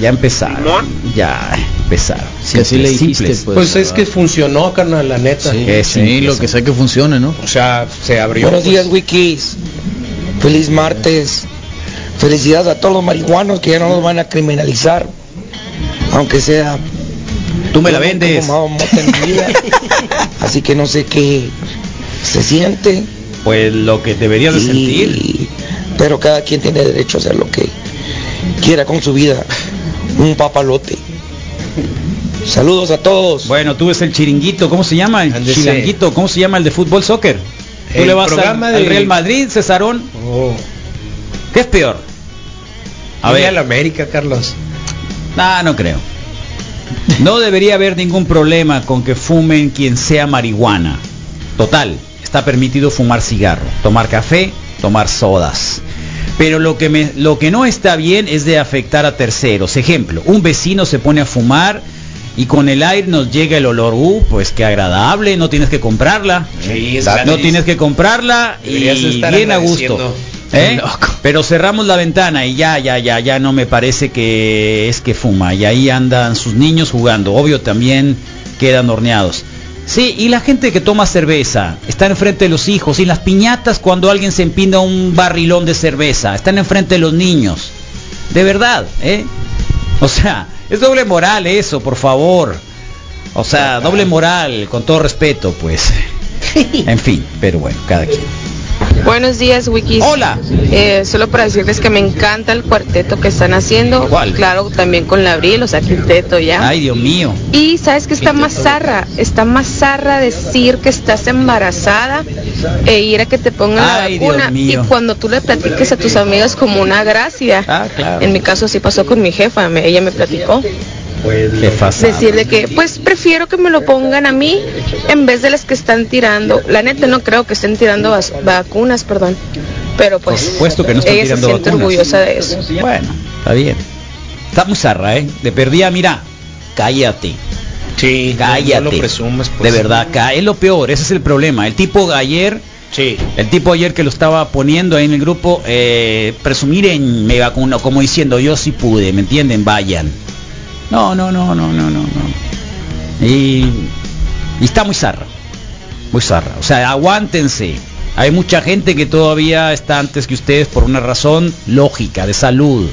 Ya empezaron. Ya empezaron. Que así le dijiste, simples. Pues, es que funcionó, carnal, la neta. Sí, sí, simple lo que sea que funcione, ¿no? O sea, se abrió. Buenos pues. días, Wikis. Feliz martes. Felicidades a todos los marihuanos que ya no los van a criminalizar. Aunque sea. Tú me la vendes. fumado mota en mi vida. Así que no sé qué se siente. Pues lo que deberías de Y- sentir. Pero cada quien tiene derecho a hacer lo que quiera con su vida. Un papalote. Saludos a todos. Bueno, tú ves el chiringuito, ¿cómo se llama? El chiringuito, ¿cómo se llama el de fútbol soccer? Tú El le vas al, programa al de- Real Madrid, Cesarón. Oh. ¿Qué es peor? A ver, a la América, Carlos. Ah, no creo. No debería haber ningún problema con que fumen quien sea marihuana. Total, está permitido fumar cigarro, tomar café, tomar sodas. Pero lo que, me, lo que no está bien es de afectar a terceros. Ejemplo, un vecino se pone a fumar y con el aire nos llega el olor, uh, pues qué agradable, no tienes que comprarla. Sí, no tienes que comprarla y bien a gusto. ¿Eh? Pero cerramos la ventana y ya, ya, ya, ya no me parece que es que fuma. Y ahí andan sus niños jugando. Obvio también quedan horneados. Sí, y la gente que toma cerveza, están enfrente de los hijos. Y las piñatas cuando alguien se empina un barrilón de cerveza, están enfrente de los niños. De verdad, ¿eh? O sea, es doble moral eso, por favor. O sea, doble moral, con todo respeto, pues. En fin, pero bueno, cada quien. Buenos días, Wikis. Hola. Eh, solo para decirles que me encanta el cuarteto que están haciendo. ¿Cuál? Claro, también con la Abril, o sea, quinteto ya. Ay, Dios mío. Y sabes que está más zarra, está más zarra decir que estás embarazada e ir a que te pongan Ay, la vacuna y cuando tú le platiques a tus amigos como una gracia. Ah, claro. En mi caso así pasó con mi jefa, me- ella me platicó. Jefaza. Decir de que, pues prefiero que me lo pongan a mí en vez de las que están tirando. La neta no creo que estén tirando vas- vacunas, perdón. Pero pues Por supuesto que no están ella tirando se siente vacunas. orgullosa de eso. Bueno, está bien. Está muy zarra, ¿eh? De perdida, mira, cállate. Sí, cállate. no lo presumas, pues. De verdad, es lo peor, ese es el problema. El tipo ayer, Sí. el tipo ayer que lo estaba poniendo ahí en el grupo, eh, presumir en me vacuno, como diciendo yo sí pude, ¿me entienden? Vayan. No, no, no, no, no, no, no. Y, y está muy zarra. Muy zarra. O sea, aguántense. Hay mucha gente que todavía está antes que ustedes por una razón lógica, de salud.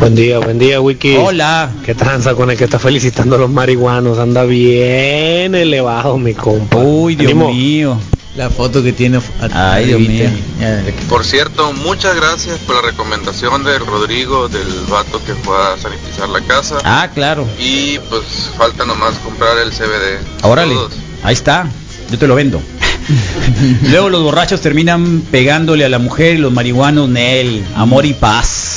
Buen día, buen día, Wiki. Hola. ¿Qué tranza con el que está felicitando a los marihuanos? Anda bien elevado, mi compa. Uy, Dios mío. La foto que tiene. Ay, Dios mío. Por cierto, muchas gracias por la recomendación del Rodrigo, del vato que fue a sanitizar la casa. Ah, claro. Y pues falta nomás comprar el CBD. Órale, Saludos. ahí está, yo te lo vendo. Luego los borrachos terminan pegándole a la mujer y los marihuanos, Nel, amor y paz.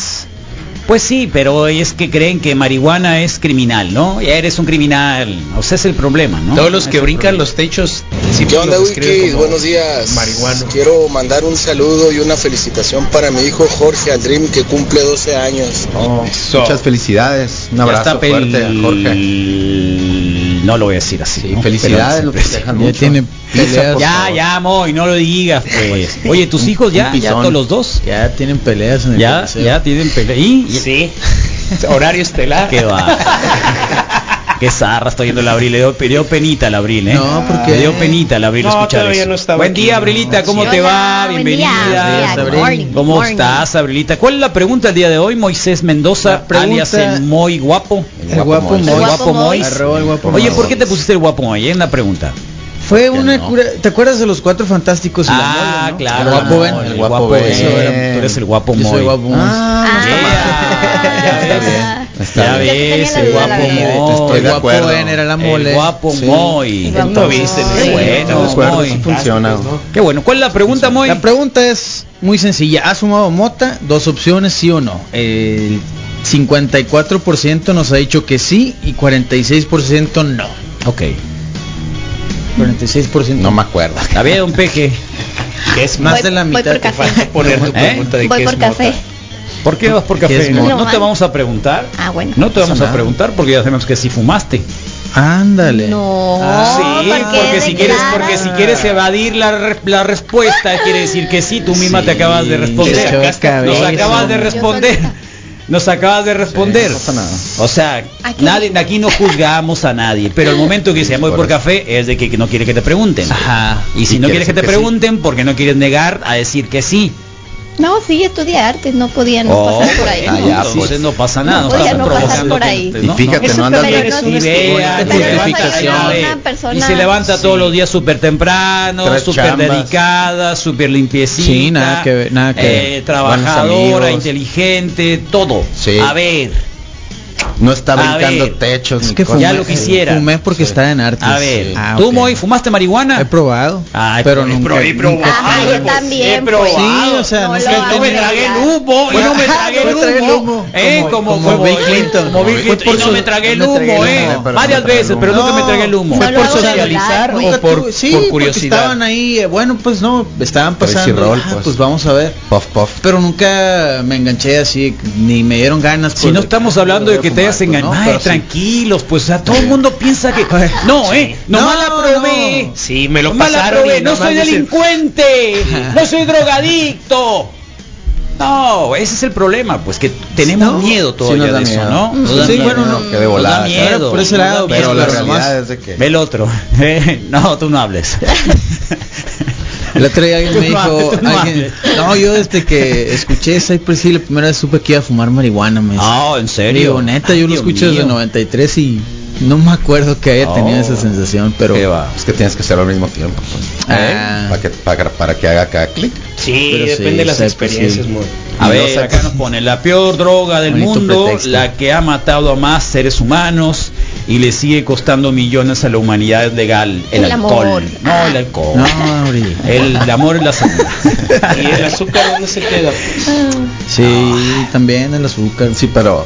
Pues sí, pero es que creen que marihuana es criminal, ¿no? Ya eres un criminal, o sea, es el problema, ¿no? Todos los que Es brincan los techos. ¿Qué onda, los describen Wikis? Buenos días. Marihuano. Quiero mandar un saludo y una felicitación para mi hijo Jorge Aldrim, que cumple 12 años. Muchas felicidades. Un abrazo fuerte a Jorge. No lo voy a decir así. ¿no? felicidades, lo festejan ya mucho. tiene Pizza, por Ya, ya, Moy, no lo digas, pues. Oye, tus hijos ya, ya todos los dos. Ya tienen peleas en el Ya, coliseo. ya tienen pelea. ¿Y? Sí. Horario estelar. ¿Qué va? Qué zarra estoy yendo el abril. Le dio, le dio penita al abril, ¿eh? No, porque- Le dio penita al abril No, escuchar todavía eso. no estaba Buen aquí, día. Abrilita. ¿Cómo te va? buen Bienvenida. día, buen día, good morning, ¿Cómo morning. estás, Abrilita? ¿Cuál es la pregunta el día de hoy? Moisés Mendoza, pregunta- alias el Moy Guapo. El guapo El Mois. guapo Mois. Arroba el guapo Oye. ¿por qué te pusiste el guapo Moy? Es la pregunta. Fue una cura. ¿Te acuerdas de los cuatro fantásticos y Ah, la mole, no? claro. El guapo Ben. El guapo Ben. Eso era- Tú eres el guapo Yo soy Moy. el guapo. Ah, Ya ves. Está Ya bien. ves, tenía la el guapo El guapo. Ben era la mole. El guapo Sí. Moy. El guapo No viste. Qué bueno, acuerdo, sí funciona. Qué bueno. ¿Cuál es la pregunta, Moy? La pregunta es muy sencilla. ¿Has fumado mota? Dos opciones, sí o no. El 54% nos ha dicho que sí y 46% no. Ok. 46% No me acuerdo. A ver, don Peje. Que es más Voy- de la mitad. por te café. falta poner tu ¿Eh? pregunta de Voy qué por es café. mota. ¿Por qué vas por ¿Qué café? No, no te vamos a preguntar. Ah, bueno. No te vamos a preguntar porque ya sabemos que sí fumaste. Ándale. No, Ah, sí, porque si quieres, porque si quieres evadir la, re- la respuesta quiere decir que sí. Tú misma te acabas de responder. Nos acabas de responder. Nos acabas de responder. no pasa nada. O sea, Aquí- nadie, aquí no juzgamos a nadie, pero el momento que se voy por café es de que no quiere que te pregunten. Ajá. Y si Y no quieres que te que sí. pregunten, porque no quieres negar a decir que sí. No, sí, estudié artes, no podía no Oh, pasar por ahí. ah, ya, entonces pues. no pasa nada. No podía estamos no pasar provocando por ahí. gente, Y fíjate, no andas también bien es vestido. idea, no Y se levanta todos los días súper temprano, súper dedicada, súper limpiecita. Sí, nada que ver, nada que eh, ver. trabajadora, amigos. inteligente, todo. Sí. A ver, No está brincando ver. techos. Es ni que cosas. ya lo quisiera. Fumé porque está en artes. a ver. Ah, ¿Tú. Moy, fumaste marihuana? He probado. Ay, pero pues, nunca. pro- he probado, Ajá, yo pues, también, he probado. pues. Sí, o sea, No no, sé, no me tragué el humo, y no me tragué el humo, eh, Como- como, como Bill Clinton. como Bill Clinton, por y no su- me tragué el no me humo, tragué el eh, humo, pero varias veces, pero nunca me tragué el humo. ¿Fue por socializar o por, sí, curiosidad? estaban ahí, eh, bueno, pues no, estaban pasando. ah, pues. pues. vamos a ver. Puff, puff. Pero nunca me enganché así, ni me dieron ganas. Si pues, no estamos hablando de que te engañado, no, sí. tranquilos, pues o sea, todo el mundo piensa que no, eh, nomás No, la probé. Sí, me lo pasaron probé, no soy delincuente, no soy drogadicto. No, ese es el problema, pues que tenemos No, miedo sí todavía da de eso, miedo. ¿no? Da Sí, miedo. bueno, no, que de Nos da volada. miedo. Por ese lado, miedo, Pero la realidad es de que... Ve el otro. no, tú no hables. El otro día alguien me no dijo, alguien- no, yo desde que escuché Cypress Hill la primera vez supe que iba a fumar marihuana, me dice. Ah, ¿en serio? Digo, neta, Ay, yo lo Dios escucho desde mío. 93 y no me acuerdo que haya tenido Oh. esa sensación, pero. Es que tienes que hacerlo al mismo tiempo. Pues. Ah. Para, que, para, para que haga cada clic. Sí, Pero sí, depende de las experiencias, muy. A Y ver, acá nos pone la peor droga del Bonito mundo, pretexto. la que ha matado a más seres humanos y le sigue costando millones a la humanidad legal, el, El alcohol. amor. No, el alcohol. no. El, el amor es la salud. ¿Y el azúcar dónde se queda? Sí, también el azúcar. Sí, pero...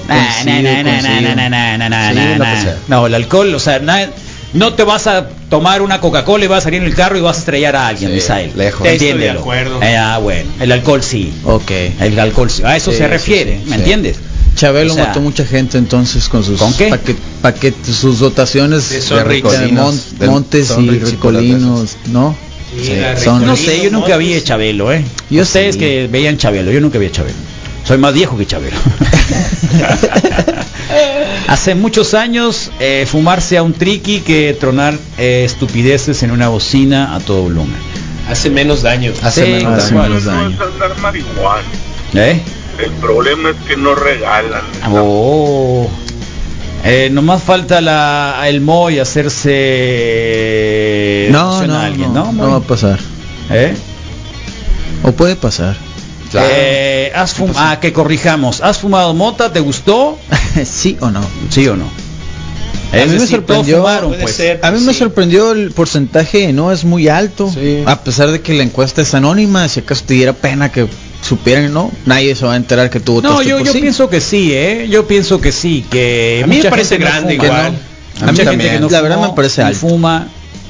No, el alcohol, o sea, na- no te vas a tomar una Coca-Cola y vas a salir en el carro y vas a estrellar a alguien, Sí, Misael. lejos. Estoy de Entiéndelo. acuerdo. Eh, ah, bueno, el alcohol sí. Ok. El alcohol sí. A eso Sí, se refiere, sí, ¿me sí. entiendes? Chabelo O sea, mató mucha gente entonces con sus ¿Con qué? paquet- paquetes, sus dotaciones De son de ricos. mon- Del- montes y ricolinos, ¿no? Sí, la son- No sé, yo nunca vi a Chabelo, ¿eh? Yo Ustedes sí. que veían Chabelo, yo nunca vi a Chabelo. Soy más viejo que Chabelo. Hace muchos años eh, fumarse a un triqui que tronar eh, estupideces en una bocina a todo volumen. Hace menos daño. Hace Sí, menos hace daño. menos No daño. ¿Eh? El problema es que no regalan. Oh. Eh, nomás falta la, el Moy hacerse No, no, a alguien, no, ¿no? va a pasar. ¿Eh? O puede pasar. Eh, has fum- ah, que corrijamos. ¿Has fumado mota? ¿Te gustó? ¿Sí o no? ¿Sí o no? A mí me sorprendió, fumaron, pues. a mí me sorprendió el porcentaje, no es muy alto, a pesar de que la encuesta es anónima, si acaso te diera pena que supieran, no, nadie se va a enterar que tuvo No, toste yo, por yo sí. pienso que sí, ¿eh? Yo pienso que sí, que A mí me parece no grande igual. no. A mí Mucha gente también. que no La verdad me parece alto. fuma.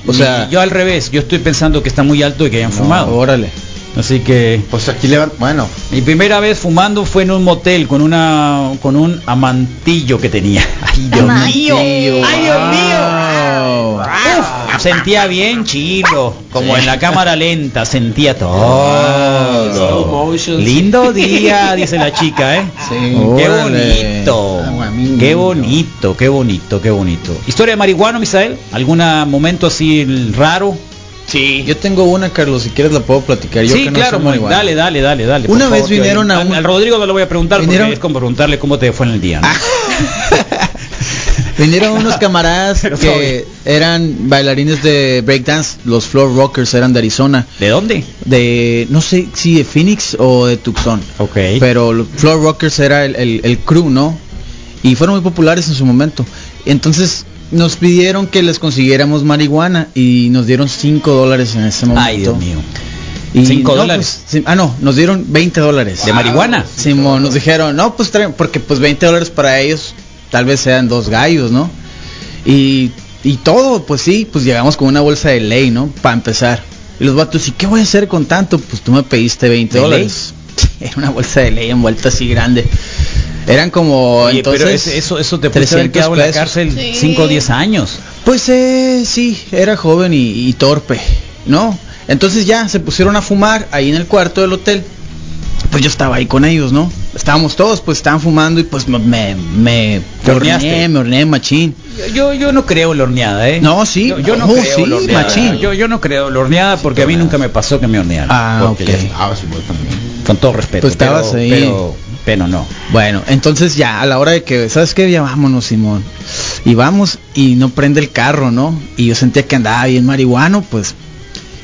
O sea- yo al revés, yo estoy pensando que está muy alto y que hayan fumado. Órale. Así que pues aquí le bueno, mi primera vez fumando fue en un motel con una con un amantillo que tenía. Ay, Dios mío. Ay, Dios mío. Uf, sentía bien chilo, como en la cámara lenta, sentía todo. Lindo día, dice la chica, ¿eh? Qué Órale. bonito. Qué bonito, qué bonito, qué bonito. Historia de marihuana, Misael. ¿Algún momento así raro? Sí. Yo tengo una, Carlos, si quieres la puedo platicar. Yo sí, que no claro, soy dale, dale, dale, dale. Una vez favor, vinieron a al- un- al Rodrigo no le voy a preguntar Vinieron- porque es como preguntarle cómo te fue en el día. ¿no? Vinieron unos camaradas que eran bailarines de breakdance, los Floor Rockers eran de Arizona. ¿De dónde? De, no sé si de Phoenix o de Tucson. Ok. Pero los Floor Rockers era el, el- el crew, ¿no? Y fueron muy populares en su momento. Entonces nos pidieron que les consiguiéramos marihuana y nos dieron 5 dólares en ese momento. Ay, Dios mío. Y ¿Cinco no, dólares? pues, ah, no, nos dieron 20 dólares. ¿De marihuana? Simón, nos dijeron, no, pues traen, porque pues 20 dólares para ellos tal vez sean dos gallos, ¿no? Y, y todo, pues sí, pues llegamos con una bolsa de ley, ¿no? Para empezar. Y los vatos, ¿y qué voy a hacer con tanto? Pues tú me pediste 20 ¿De dólares. Era una bolsa de ley envuelta así grande. Eran como Oye, entonces pero ese- eso, eso te puede haber 300 quedado en la cárcel 5 o 10 años. Pues eh, sí, era joven y, y torpe, ¿no? Entonces ya se pusieron a fumar ahí en el cuarto del hotel. Pues yo estaba ahí con ellos, ¿no? Estábamos todos, pues estaban fumando y pues me me me ¿Te horneé, horneaste? me horneé machín. Yo, yo, yo no creo la horneada, ¿eh? No, sí. Yo, yo no Oh, creo sí, en la horneada. machín. Yo, yo no creo la horneada porque a mí nunca me pasó que me hornearan. Ah, ok. estabas Con todo respeto. Pues estabas pero- ahí. Pero, pero no. Bueno, entonces ya a la hora de que, ¿sabes qué? Ya vámonos, Simón. Y vamos y no prende el carro, ¿no? Y yo sentía que andaba bien marihuano, pues.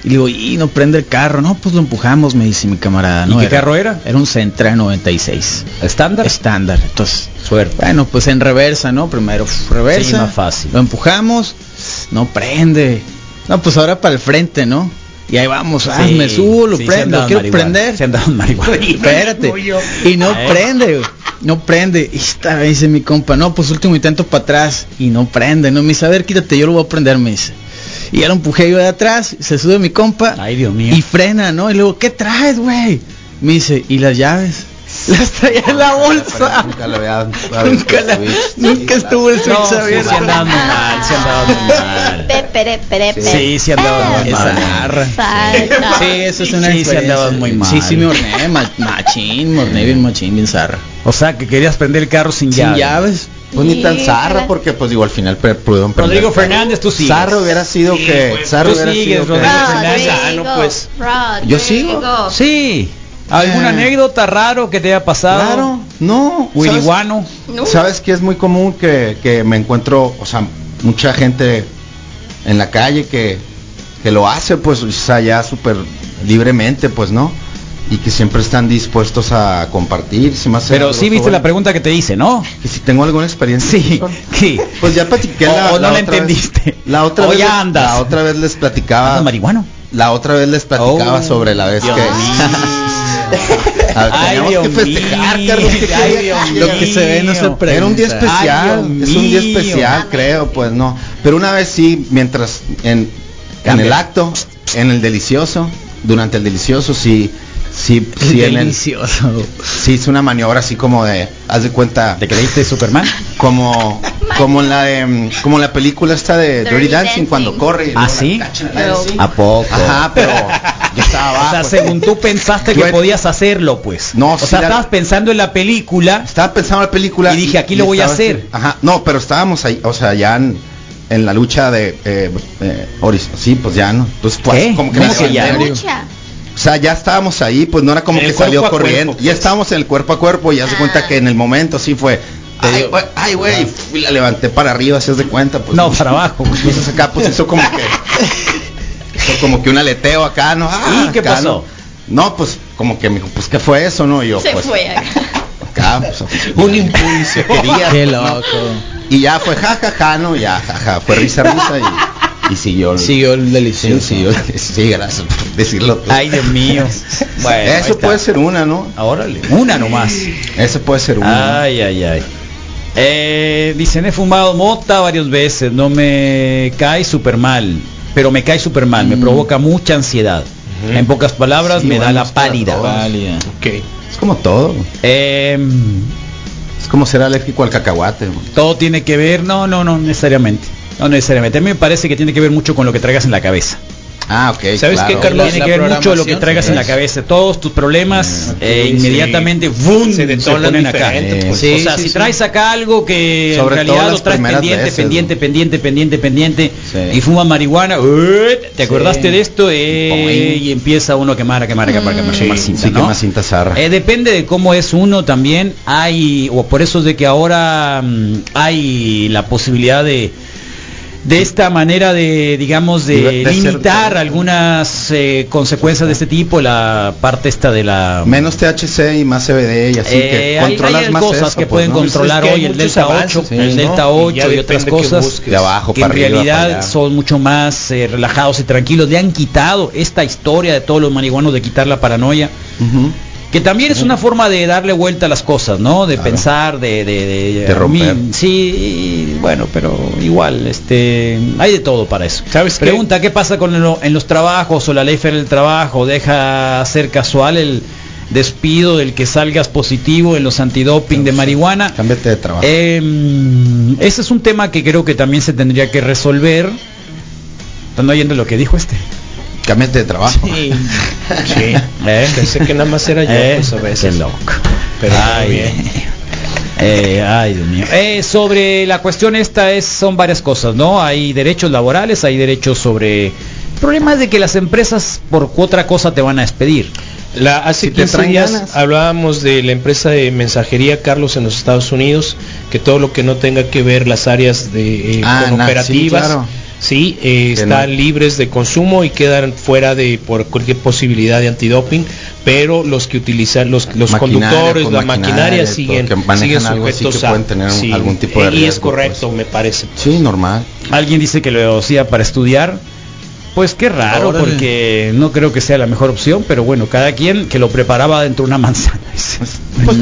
Y digo, y no prende el carro, no, pues lo empujamos, me dice mi camarada, ¿Y ¿no? qué carro era? Era un Sentra 96. ¿Estándar? Estándar. Entonces, Suerte. bueno, pues en reversa, ¿no? Primero reversa. Sí, más fácil. Lo empujamos, no prende. No, pues ahora para el frente, ¿no? Y ahí vamos, ah, Sí, me subo, lo sí, prendo, lo quiero marihuana, prender. se andaban marihuana. Espérate. Y no prende. No prende. Y está, me dice mi compa, no, pues último intento para atrás. Y no prende, no me dice, a ver, quítate, yo lo voy a prender, me dice. Y ya lo empujé yo de atrás, se sube mi compa. Ay, Dios mío. Y frena, ¿no? Y luego, ¿qué traes, güey? Me dice, ¿y las llaves? Las traía en la bolsa. Nunca lo había Nunca, la- nunca estuvo el switch No, sí, abierto. se andaban muy mal, se andaban muy mal. Pere, pere, pere. Sí, sí andaban muy Esa mal. Sí, eso es una Sí, sí experiencia. andaban muy mal. Sí, sí me horneé, ma- machín, me horneé bien machín, bien zarra. O sea, que querías prender el carro sin, Sin llave. llaves. Pues ni tan Sí, zarra porque pues digo al final pudieron Rodrigo. Fernández, tú sigues. Zarra hubiera sido que Zarra Tú hubiera sigues, sido que- Rodrigo Fernández. Rodrigo, Sano, pues. Rodrigo. Yo sigo. Sí. ¿Alguna Eh. anécdota raro que te haya pasado? Claro, no. ¿sabes? Wiliguano. No. ¿Sabes que es muy común que, que me encuentro, o sea, mucha gente en la calle que, que lo hace, pues, o sea, ya súper libremente, pues, ¿no? Y que siempre están dispuestos a compartir. Me hace Pero sí viste la pregunta que te hice, ¿no? Que si tengo alguna experiencia. Sí. Sí. Pues ya platiqué O- la, o no la otra vez. entendiste. La otra O vez ya les- andas. La otra vez les platicaba. ¿Andas marihuano? La otra vez les platicaba Oh, sobre la vez Dios que A ver, Ay, teníamos Dios que festejar, mío. Carlos, ¿qué Ay, querías Dios que Lo que se ve no se pregunta. Era un día especial, Ay, es un día mío. especial, creo, pues no. Pero una vez sí, mientras en, en el acto, en el delicioso, durante el delicioso, sí, sí, sí, en el, sí hice una maniobra así como de, haz de cuenta, ¿Te creíste Superman? como, como en la de, como en la película esta de Dirty Dirty Dancing, Dancing. cuando corre. ¿Ah, sí? ¿A poco? Ajá, pero yo estaba abajo. O sea, según tú pensaste que podías hacerlo, pues. No, o sí, sea, la- estabas pensando en la película. Estaba pensando en la película Y dije, aquí lo voy a hacer. así, Ajá, no, pero estábamos ahí, o sea, ya en, en la lucha de eh, eh, Oris, sí, pues ya no. Entonces, pues, ¿Qué? como que ¿Cómo me que ya? O sea, ya estábamos ahí, pues no era como que salió corriendo. cuerpo, Ya pues. estábamos en el cuerpo a cuerpo y ya se cuenta Ah. que en el momento sí fue. Ay, güey, ay, güey, y la levanté para arriba, si es de cuenta, pues. No, para abajo. Entonces acá pues hizo como que Hizo como que un aleteo acá, ¿no? Ah, ¿Y qué acá, pasó? No, No, pues como que me dijo, pues ¿qué fue eso, no? Y yo, Se pues fue acá. acá, pues, Un impulso. quería. Qué loco. Y ya fue ja, ja, ja, ¿no? Ya, ja, ja, fue risa, risa y, y siguió. el- Siguió el Sí, delicioso. siguió. Sí, gracias por decirlo. tú. Ay, Dios mío. Bueno, ahí Eso puede ser una, ¿no? Órale, una nomás. Eso puede ser una. Ay, ay, ay. Eh, dicen, he fumado mota varias veces, no me cae súper mal, pero me cae súper mal, me provoca mucha ansiedad. En pocas palabras, Sí, me da la pálida. Pálida. Ok. Es como todo. Em, Es como ser alérgico al cacahuate. todo tiene que ver, no, no, no necesariamente. No necesariamente. A mí me parece que tiene que ver mucho con lo que traigas en la cabeza. Ah, ok. ¿Sabes qué, claro. Carlos? Tiene que ver mucho lo que traigas sí. en la cabeza. Todos tus problemas eh, sí. inmediatamente ¡vum! Se se, detonan ponen acá. diferente, pues. o sea, si traes acá algo que Sobre en realidad lo traes pendiente, veces, pendiente, ¿no? pendiente, pendiente, pendiente, Sí. y fumas marihuana, ¡uy! ¿te acordaste de esto? Eh, y empieza uno a quemar, a quemar, a quemar, a quemar, Sí, quemar cinta, sí, ¿no? quema cinta zarra. Eh, depende de cómo es uno también. Hay, o por eso es de que ahora mm, hay la posibilidad de de esta manera de digamos de, De- de ser- limitar algunas eh, consecuencias de este tipo la parte esta de la Menos THC y más CBD y así Eh, que hay- controlas hay más cosas eso, que pues, pueden ¿no? controlar Pues es que hoy el Delta avances, 8 sí, el ¿no? Delta Y 8 ya y, otras que cosas busques. De abajo que para en arriba, realidad son mucho más eh, relajados y tranquilos le han quitado esta historia de todos los marihuanos de quitar la paranoia. Que también es una forma de darle vuelta a las cosas, ¿no? De Claro. pensar, de, de, de, De a mí- romper. sí, bueno, pero igual, este, hay de todo para eso. ¿Sabes qué? Pregunta, ¿qué pasa con lo- en los trabajos o la ley federal del trabajo? ¿Deja ser casual el despido del que salgas positivo en los antidoping de marihuana? Cámbiate de trabajo. Eh, ese es un tema que creo que también se tendría que resolver. Están oyendo lo que dijo este. Cámbiate de trabajo. Sí. ¿Eh? Pensé que nada más era yo, Eh, pues a veces. qué loco. Pero ay, bien. eh, ay, Dios mío. Eh, sobre la cuestión esta es son varias cosas, ¿no? Hay derechos laborales, hay derechos sobre el problema es de que las empresas por otra cosa te van a despedir. La, hace Si te 15 traen días ganas. hablábamos de la empresa de mensajería Carlos en los Estados Unidos, que todo lo que no tenga que ver las áreas de eh, Ah, con na- sí, operativas, claro. Sí, eh, están no. libres de consumo y quedan fuera de por cualquier posibilidad de antidoping, pero los que utilizan los, los Maquinaria, conductores, con la maquinaria maquinaria, siguen, siguen sujetos que a pueden tener un- algún tipo de y es riesgo, correcto, pues. me parece. Sí, normal. Alguien dice que lo hacía para estudiar. Pues qué raro, Órale. porque no creo que sea la mejor opción, pero bueno, cada quien que lo preparaba dentro de una manzana. Pues,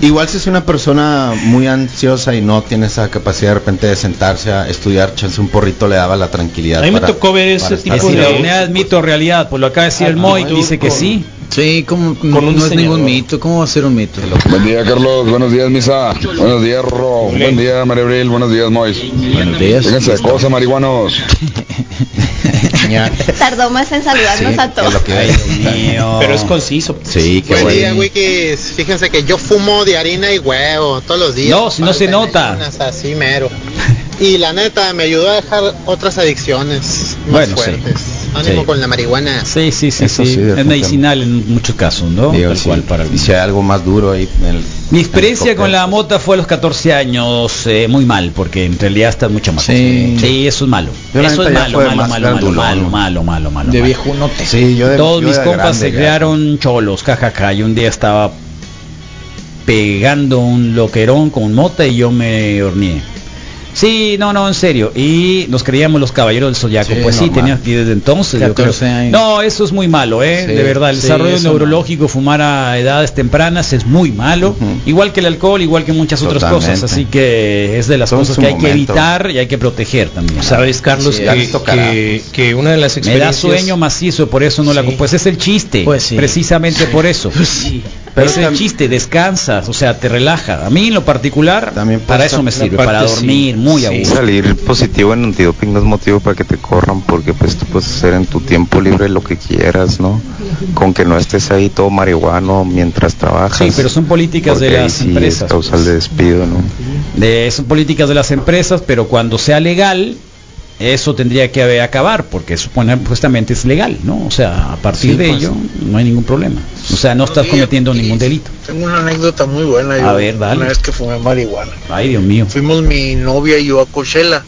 igual si es una persona muy ansiosa y no tiene esa capacidad de repente de sentarse a estudiar, chance un porrito le daba la tranquilidad. A mí me para- tocó ver ese tipo de- unidad es mito o realidad, pues lo acaba de decir Ah, el Moy, no, que dice que con- sí. Sí, como no es ningún mito, ¿cómo va a ser un mito? Buen día, Carlos. Buenos días, Misa. Buenos días, Ro. Buen día, María Abril. Buenos días, Mois. Buenos días. Fíjense de cosas, marihuanos. Tardó más en saludarnos Sí, a todos. Pero es conciso. Sí, qué Buen día. Wikis. Fíjense que yo fumo de harina y huevo todos los días. No, no se nota. Así mero. Y la neta, me ayudó a dejar otras adicciones más Bueno, sí. fuertes. Ánimo Sí. con la marihuana. Sí, sí, sí, Eso sí. sí, es medicinal en muchos casos, ¿no? Digo, Tal sí. cual para y si hay algo más duro ahí. en el- Mi en experiencia el con la mota fue a los 14 años, eh, muy mal, porque en realidad estás mucho más. Sí. Sí, eso es malo. Yo Eso es malo, malo, malo, malo, grandulón. malo, malo, malo, malo. De malo. viejunote. Sí, yo de, Todos yo mis de compas grande se crearon cholos, jajaja, y un día estaba pegando un loquerón con mota y yo me horneé. Sí, no, no, en serio. Y nos creíamos los caballeros del Zodiaco. Sí, pues sí, normal. tenía que desde entonces. yo 14 creo. años. No, eso es muy malo, ¿eh? Sí, de verdad. El sí, desarrollo no. neurológico, fumar a edades tempranas es muy malo. Igual que el alcohol, igual que muchas otras cosas. Así que es de las Todo cosas que hay que evitar y hay que proteger también. Sabes, Carlos, que, que, que una de las Me experiencias da sueño macizo, por eso no la. Pues es el chiste. Pues sí. Precisamente por eso. Pero es el chiste, descansas, o sea, te relaja. A mí en lo particular, También para eso me sirve, para sí. dormir, muy Sí. Salir positivo en antidoping no es motivo para que te corran porque pues tú puedes hacer en tu tiempo libre lo que quieras, ¿no? Con que no estés ahí todo marihuano mientras trabajas. Sí, pero son políticas de las sí empresas. Es causal de despido, ¿no? De, son políticas de las empresas, pero cuando sea legal, eso tendría que haber- acabar, porque supone justamente es legal, ¿no? O sea, a partir Sí, de pues. ello no hay ningún problema. O sea, no estás cometiendo ningún delito. Tengo una anécdota muy buena. A yo, ver, dale. Una vez que fumé marihuana. Ay, Dios mío. Fuimos mi novia y yo a Coachella.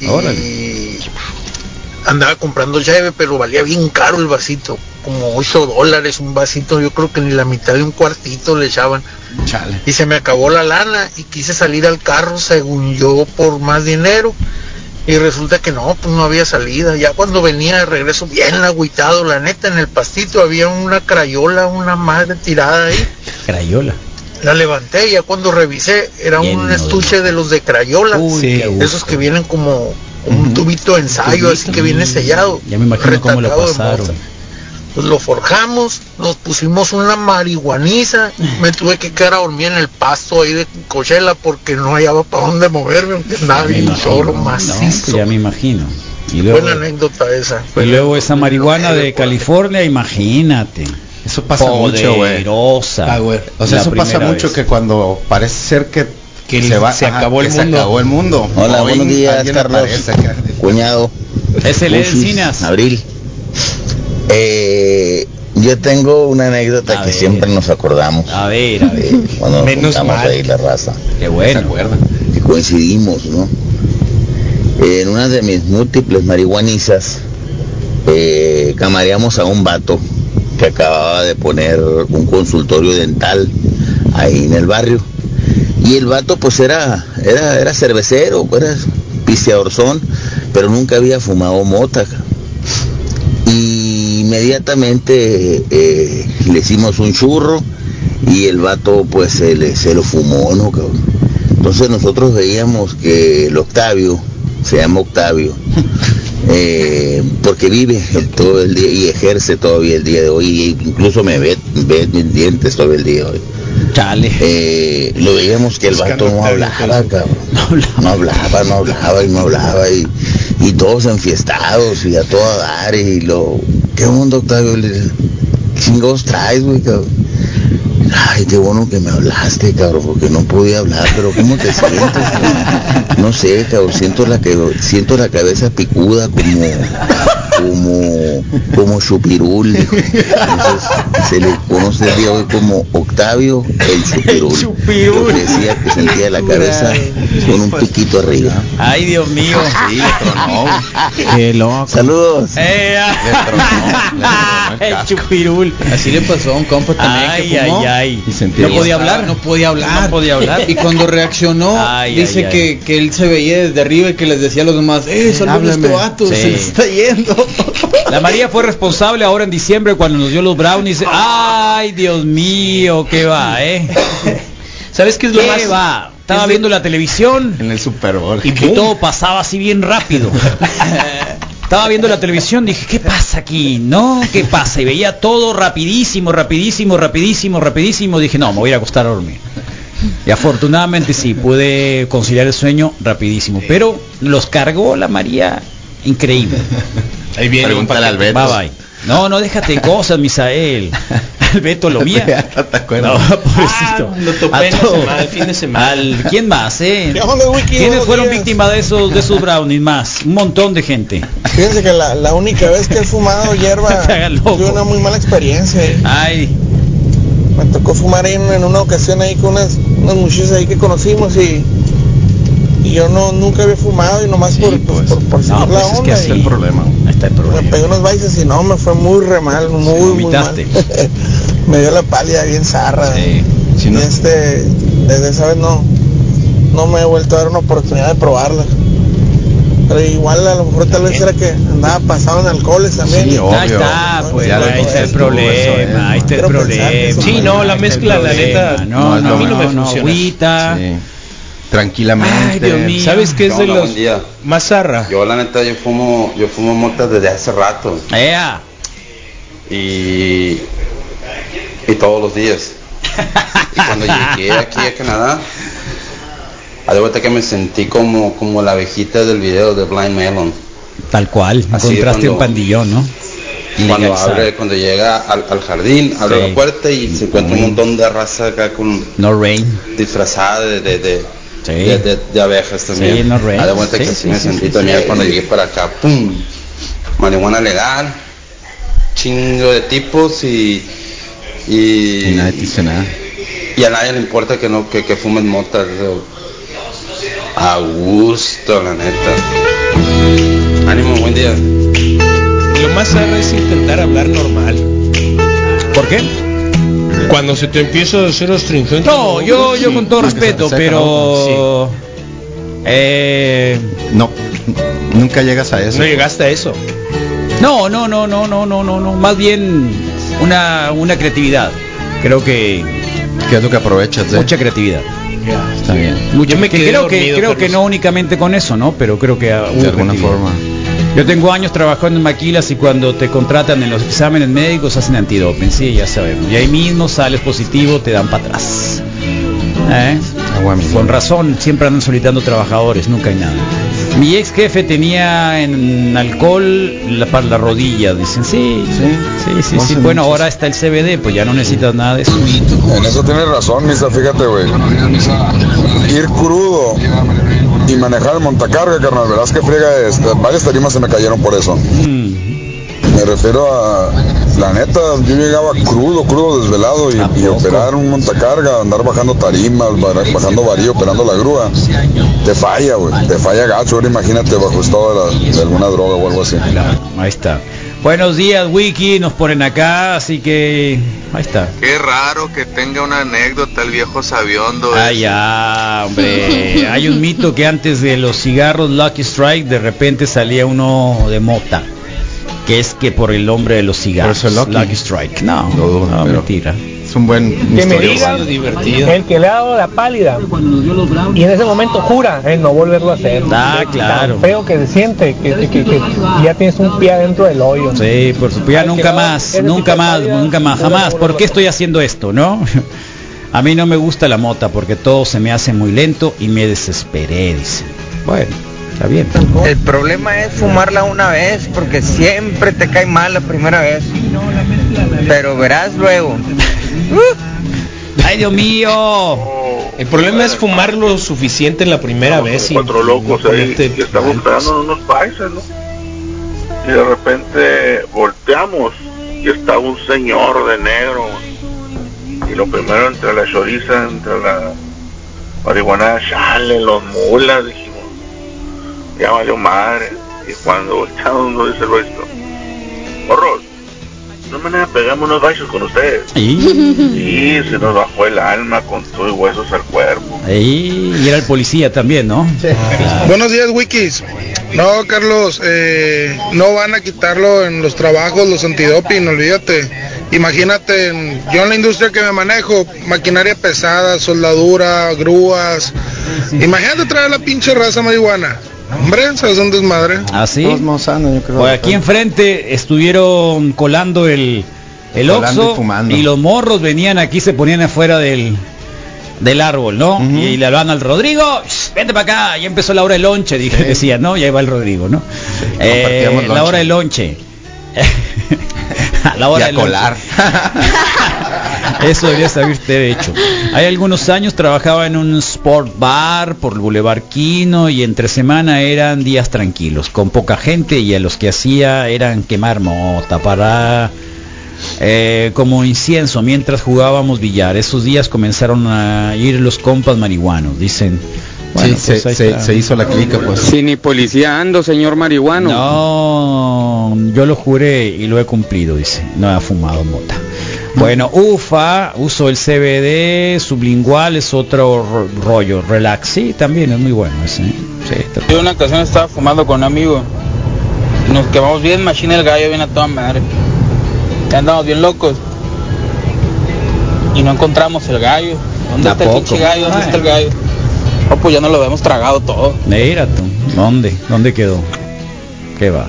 Y Órale. andaba comprando llave, pero valía bien caro el vasito, como 8 dólares un vasito, yo creo que ni la mitad de un cuartito le echaban. Y se me acabó la lana y quise salir al carro, según yo, por más dinero. Y resulta que no, pues no había salida. Ya cuando venía de regreso, bien agüitado, la neta, en el pastito había una crayola, una madre tirada ahí. Crayola. La levanté y ya cuando revisé era un estuche de los de Crayola, Uy, qué gusto. esos que vienen como un tubito de ensayo, así que viene sellado. Ya me imagino cómo lo pasaron. Pues lo forjamos, nos pusimos una marihuaniza, me tuve que quedar a dormir en el pasto ahí de Cochela porque no hallaba para dónde moverme, bien imagino. solo, No, pues macizo. ya me imagino. Y luego, Buena anécdota esa. y luego esa marihuana de California, imagínate. Eso pasa mucho, güey. Poderosa. Ah, güey. O sea, La eso pasa mucho vez. que cuando parece ser que, Que se, va, se ajá, acabó el que mundo. Se acabó el mundo. Hola, Hoy buenos días, Carlos. aparece. Cuñado. Es el Encinas. Abril. Eh, yo tengo una anécdota A que ver. siempre nos acordamos. A ver, a ver. eh, cuando nos Menos juntamos mal. ahí la raza. Qué bueno. Que coincidimos, ¿no? En una de mis múltiples marihuanizas, eh, camareamos a un vato que acababa de poner un consultorio dental ahí en el barrio. Y el vato pues era, era, era cervecero, era pisteadorzón, pero nunca había fumado mota. Y inmediatamente eh, le hicimos un churro y el vato pues se, le- se lo fumó, ¿no? cabrón? Entonces nosotros veíamos que el Octavio, se llama Octavio, eh, porque vive el- todo el día y ejerce todavía el día de hoy, incluso me ve, ve mis dientes todo el día de hoy. Chale. Eh, lo veíamos que el Buscando vato no hablaba, cabrón. No hablaba, no hablaba y no hablaba y, y todos enfiestados y a toda dar y lo... ¿Qué onda, Octavio? ¿Qué chingados traes, güey, cabrón? Ay, qué bueno que me hablaste, cabrón, porque no podía hablar, pero ¿cómo te sientes? No sé, cabrón, siento la, que, siento la cabeza picuda como, como, como chupirul. dijo. Entonces, se le conoce el día hoy como Octavio el chupirul. chupirul. Porque decía que sentía la cabeza con un piquito arriba. Ay, Dios mío. Sí, le tronó. Qué loco. Saludos. Eh, Le tronó, le tronó el el chupirul. Así le pasó a un compa también Ay, que fumó. ay, ay. Y sentía ¿No podía hablar? No podía hablar. No podía hablar. Y cuando reaccionó, Ay, dice ay, ay. Que, que él se veía desde arriba y que les decía a los demás, eh, este háblame. vato, Sí. se está yendo. La María fue responsable ahora en diciembre cuando nos dio los brownies. Ay, Dios mío, qué va, ¿eh? ¿Sabes qué es lo ¿Qué más? va? Estaba es de- viendo la televisión En el Super Bowl. y, y todo pasaba así bien rápido. Estaba viendo la televisión, dije, ¿qué pasa aquí? ¿No? ¿Qué pasa? Y veía todo rapidísimo, rapidísimo, rapidísimo, rapidísimo. Dije, no, me voy a acostar a dormir. Y afortunadamente sí, pude conciliar el sueño rapidísimo. Pero los cargó la María increíble. Ahí viene al. Beto. Bye bye. No, no déjate cosas, Misael. El Beto lo mía. ¿No te No, acuerdas? pobrecito. Ah, lo topé A en semana, el fin de semana. Al- ¿Quién más, eh? ¿Quiénes fueron víctimas de esos, de esos brownies más? Un montón de gente. Fíjense que la, la única vez que he fumado hierba tuve una muy mala experiencia. Ay, Me tocó fumar en, en una ocasión ahí con unas, unas muchachas ahí que conocimos y, y yo no nunca había fumado y nomás por, pues, por, por no, la pues es que onda. así. El problema. Ahí está el Me problema. pegué unos bailes y no, me fue muy re mal, muy, muy mal. me dio la pálida bien zarra. Sí. Si Y no, este, desde esa vez no, no me he vuelto a dar una oportunidad de probarla. Pero igual a lo mejor tal vez era que andaba pasado en alcoholes también. Sí, y- obvio. Ahí está, pues, Ya ahí está el problema, ahí está el problema. Sí, no, la mezcla, la neta, no, no, no, a mí no me no, funciona. agüita. Tranquilamente. Ay, Dios mío. ¿Sabes qué es de los buen día. más zarra? Yo la neta yo fumo, yo fumo mota desde hace rato Ea. y, y todos los días. Y cuando llegué aquí a Canadá, a de vuelta que me sentí como, como la abejita del video de Blind Melon. Tal cual, encontraste cuando- un pandillón, ¿no? Cuando abre, cuando llega al, al jardín, abre Sí. la puerta y se encuentra un montón de raza acá con No rain. disfrazada de, de, de, Sí. de, de- de abejas también. Sí, Haz de cuenta sí, que sí, me sí, sentí sí, también sí. cuando llegué para acá. ¡Pum! Marihuana legal, chingo de tipos y. Y, Y nadie te dice nada. y a nadie le importa que no que, que fumen motas. A gusto, la neta. Ánimo, buen día. lo más sano es intentar hablar normal. ¿Por qué? Cuando se te empieza a hacer astringente. No, yo, yo sí. con todo respeto, pero... Eh, No, nunca llegas a eso. No llegaste a eso. No, no, no, no, no, no, no, no. Más bien una, una creatividad. Creo que ¿Qué es lo que aprovechas de? mucha creatividad. Está bien. Mucho, Yo me que quedé creo que creo que no únicamente con eso, ¿no? Pero creo que De alguna creatividad. forma. Yo tengo años trabajando en maquilas y cuando te contratan en los exámenes médicos hacen antidoping, sí, ya sabemos. Y ahí mismo sales positivo, te dan para atrás. ¿Eh? Agua mineral. Con razón, siempre andan solicitando trabajadores, nunca hay nada. Mi ex jefe tenía en alcohol la, para la rodilla, dicen, sí, sí, sí, sí, Hace Bueno, ahora está el CBD, pues ya no necesitas nada de eso. En eso tienes razón, Misa, fíjate, güey. Ir crudo y manejar el montacarga, carnal, verás que friega es. Varias tarimas se me cayeron por eso. Me refiero a, la neta, yo llegaba crudo, crudo, desvelado y, y operar un montacarga, andar bajando tarimas, ba- bajando varío, operando la grúa, te falla, güey, te falla gacho, ahora imagínate bajo estado de, la- de alguna droga o algo así. Ahí está. Buenos días, Wiki, nos ponen acá, así que ahí está. Qué raro que tenga una anécdota el viejo sabiondo. Ah, ya, hombre. Hay un mito que antes de los cigarros Lucky Strike de repente salía uno de mota. Que es que por el nombre de los cigarros. Eso Lucky. Strike. No, no, pero mentira. Es un buen Que me diga el que le ha dado la pálida y en ese momento jura en no volverlo a hacer. Ah, claro. Tan feo que se siente que, que- que- que ya tienes un pie adentro del hoyo. Sí, por supuesto. Ya nunca no, más, nunca más, pálida, nunca más, no jamás. ¿Por qué estoy haciendo esto, no? A mí no me gusta la mota porque todo se me hace muy lento y me desesperé, dice. Bueno, está bien. El problema es fumarla una vez porque siempre te cae mal la primera vez. Pero verás luego. ¡Ay, Dios mío! El problema es fumar lo suficiente en la primera vez y cuatro locos no ahí que estamos unos paisas, ¿no? Y de repente volteamos y estaba un señor de negro. Y lo primero entre la choriza, entre la marihuana, chale, los mulas, dijimos, ya valió madre. Y cuando volteamos nos dice el resto, horror, no me nada pegamos unos baixos con ustedes. Y se nos bajó el alma con todo y huesos al cuerpo. Ahí, y era el policía también, ¿no? Buenos días, Wikis. No, Carlos, eh, no van a quitarlo en los trabajos, los antidoping, olvídate. Imagínate, en- yo en la industria que me manejo, maquinaria pesada, soldadura, grúas. Imagínate traer la pinche raza marihuana. Hombre, ¿sabes un desmadre? Así. Monsanto, yo creo. Pues aquí enfrente estuvieron colando el, el y Oxxo y los morros venían aquí, se ponían afuera del, del árbol, ¿no? Y le hablaban al Rodrigo, "Shh, vente para acá, ya empezó la hora del lonche, dije, decía, ¿no? Ya iba el Rodrigo, ¿no? Eh, la hora del lonche. a la hora Y a del lonche. colar. Eso debería saberte hecho. Hay algunos años trabajaba en un sport bar por el Boulevard Quino y entre semana eran días tranquilos, con poca gente y a los que hacía eran quemar mota para eh, como incienso mientras jugábamos billar. Esos días comenzaron a ir los compas marihuanos, dicen. Bueno, Sí, pues se- hizo la clica, pues. Si ni policía ando, señor marihuano. No, yo lo juré y lo he cumplido, dice. No ha fumado mota. Bueno, UFA, uso el CBD, sublingual es otro ro- rollo, relax, sí, también es muy bueno ese. ¿eh? Sí, Yo una ocasión estaba fumando con un amigo. Nos quemamos bien machina el gallo, bien a toda madre. Ya andamos bien locos. Y no encontramos el gallo. ¿Dónde ¿A está el pinche gallo? ¿Dónde Ay. está el gallo? Oh, pues ya no lo habíamos tragado todo. Mira tú, ¿dónde? ¿Dónde quedó? ¿Qué va?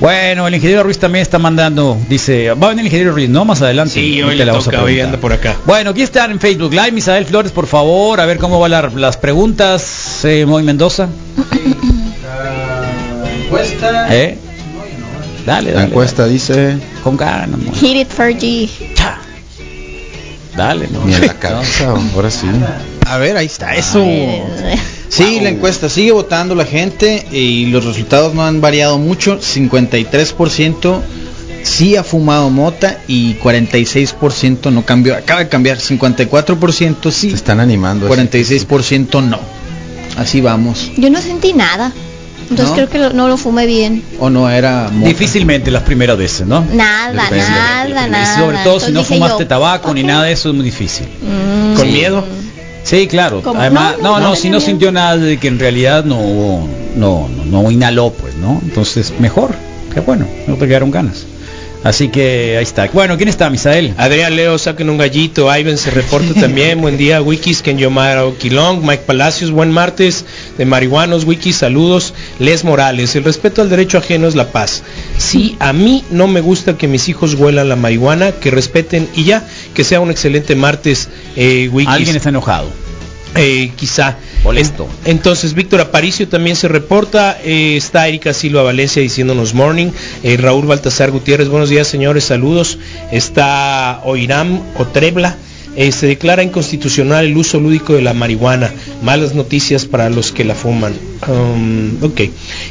Bueno, el ingeniero Ruiz también está mandando, dice, va a venir el ingeniero Ruiz, ¿no? Más adelante. Sí, hoy Ahorita le vamos a toca, hoy anda por acá. Bueno, aquí están en Facebook Live, Misael Flores, por favor, a ver cómo van la- las preguntas, eh, Moy Mendoza. ¿Eh? Dale, La dale. encuesta dice. Con ganas, Moy. Hit it for G. Dale, no. Ni en la cabeza, ahora sí. A ver, ahí está, eso. Sí, la encuesta sigue votando la gente y los resultados no han variado mucho. 53% sí ha fumado mota y 46% no cambió. Acaba de cambiar, 54% sí. Se están animando. 46% no. Así vamos. Yo no sentí nada. Entonces ¿No? creo que lo- no lo fumé bien. O no era mota. Difícilmente las primeras veces, ¿no? Nada, Depende. nada, Y nada. sobre todo si no fumaste yo, tabaco ni nada de eso es muy difícil. mm, ¿Con miedo? Sí, claro. ¿Cómo? Además, No, no, no, no, no si no sintió nada de que en realidad no, no, no, no inhaló, pues, ¿no? Entonces, mejor. Qué bueno, no te quedaron ganas. Así que ahí está. Bueno, ¿quién está, Misael? Adrián Leo, saquen un gallito. Ivan se reporta también. Buen día, Wikis, Ken Yomara Oquilong, Mike Palacios, buen martes de marihuanos, Wikis, saludos. Les Morales, el respeto al derecho ajeno es la paz. Si a mí no me gusta que mis hijos huelan la marihuana, que respeten y ya, que sea un excelente martes, eh, Wikis. Alguien está enojado. Eh, quizá. Molesto. En- entonces, Víctor Aparicio también se reporta. eh, está Erika Silva Valencia diciéndonos morning. eh, Raúl Baltasar Gutiérrez, buenos días, señores, saludos. Está Oiram Otrebla. se declara inconstitucional el uso lúdico de la marihuana. Malas noticias para los que la fuman. Um, ok.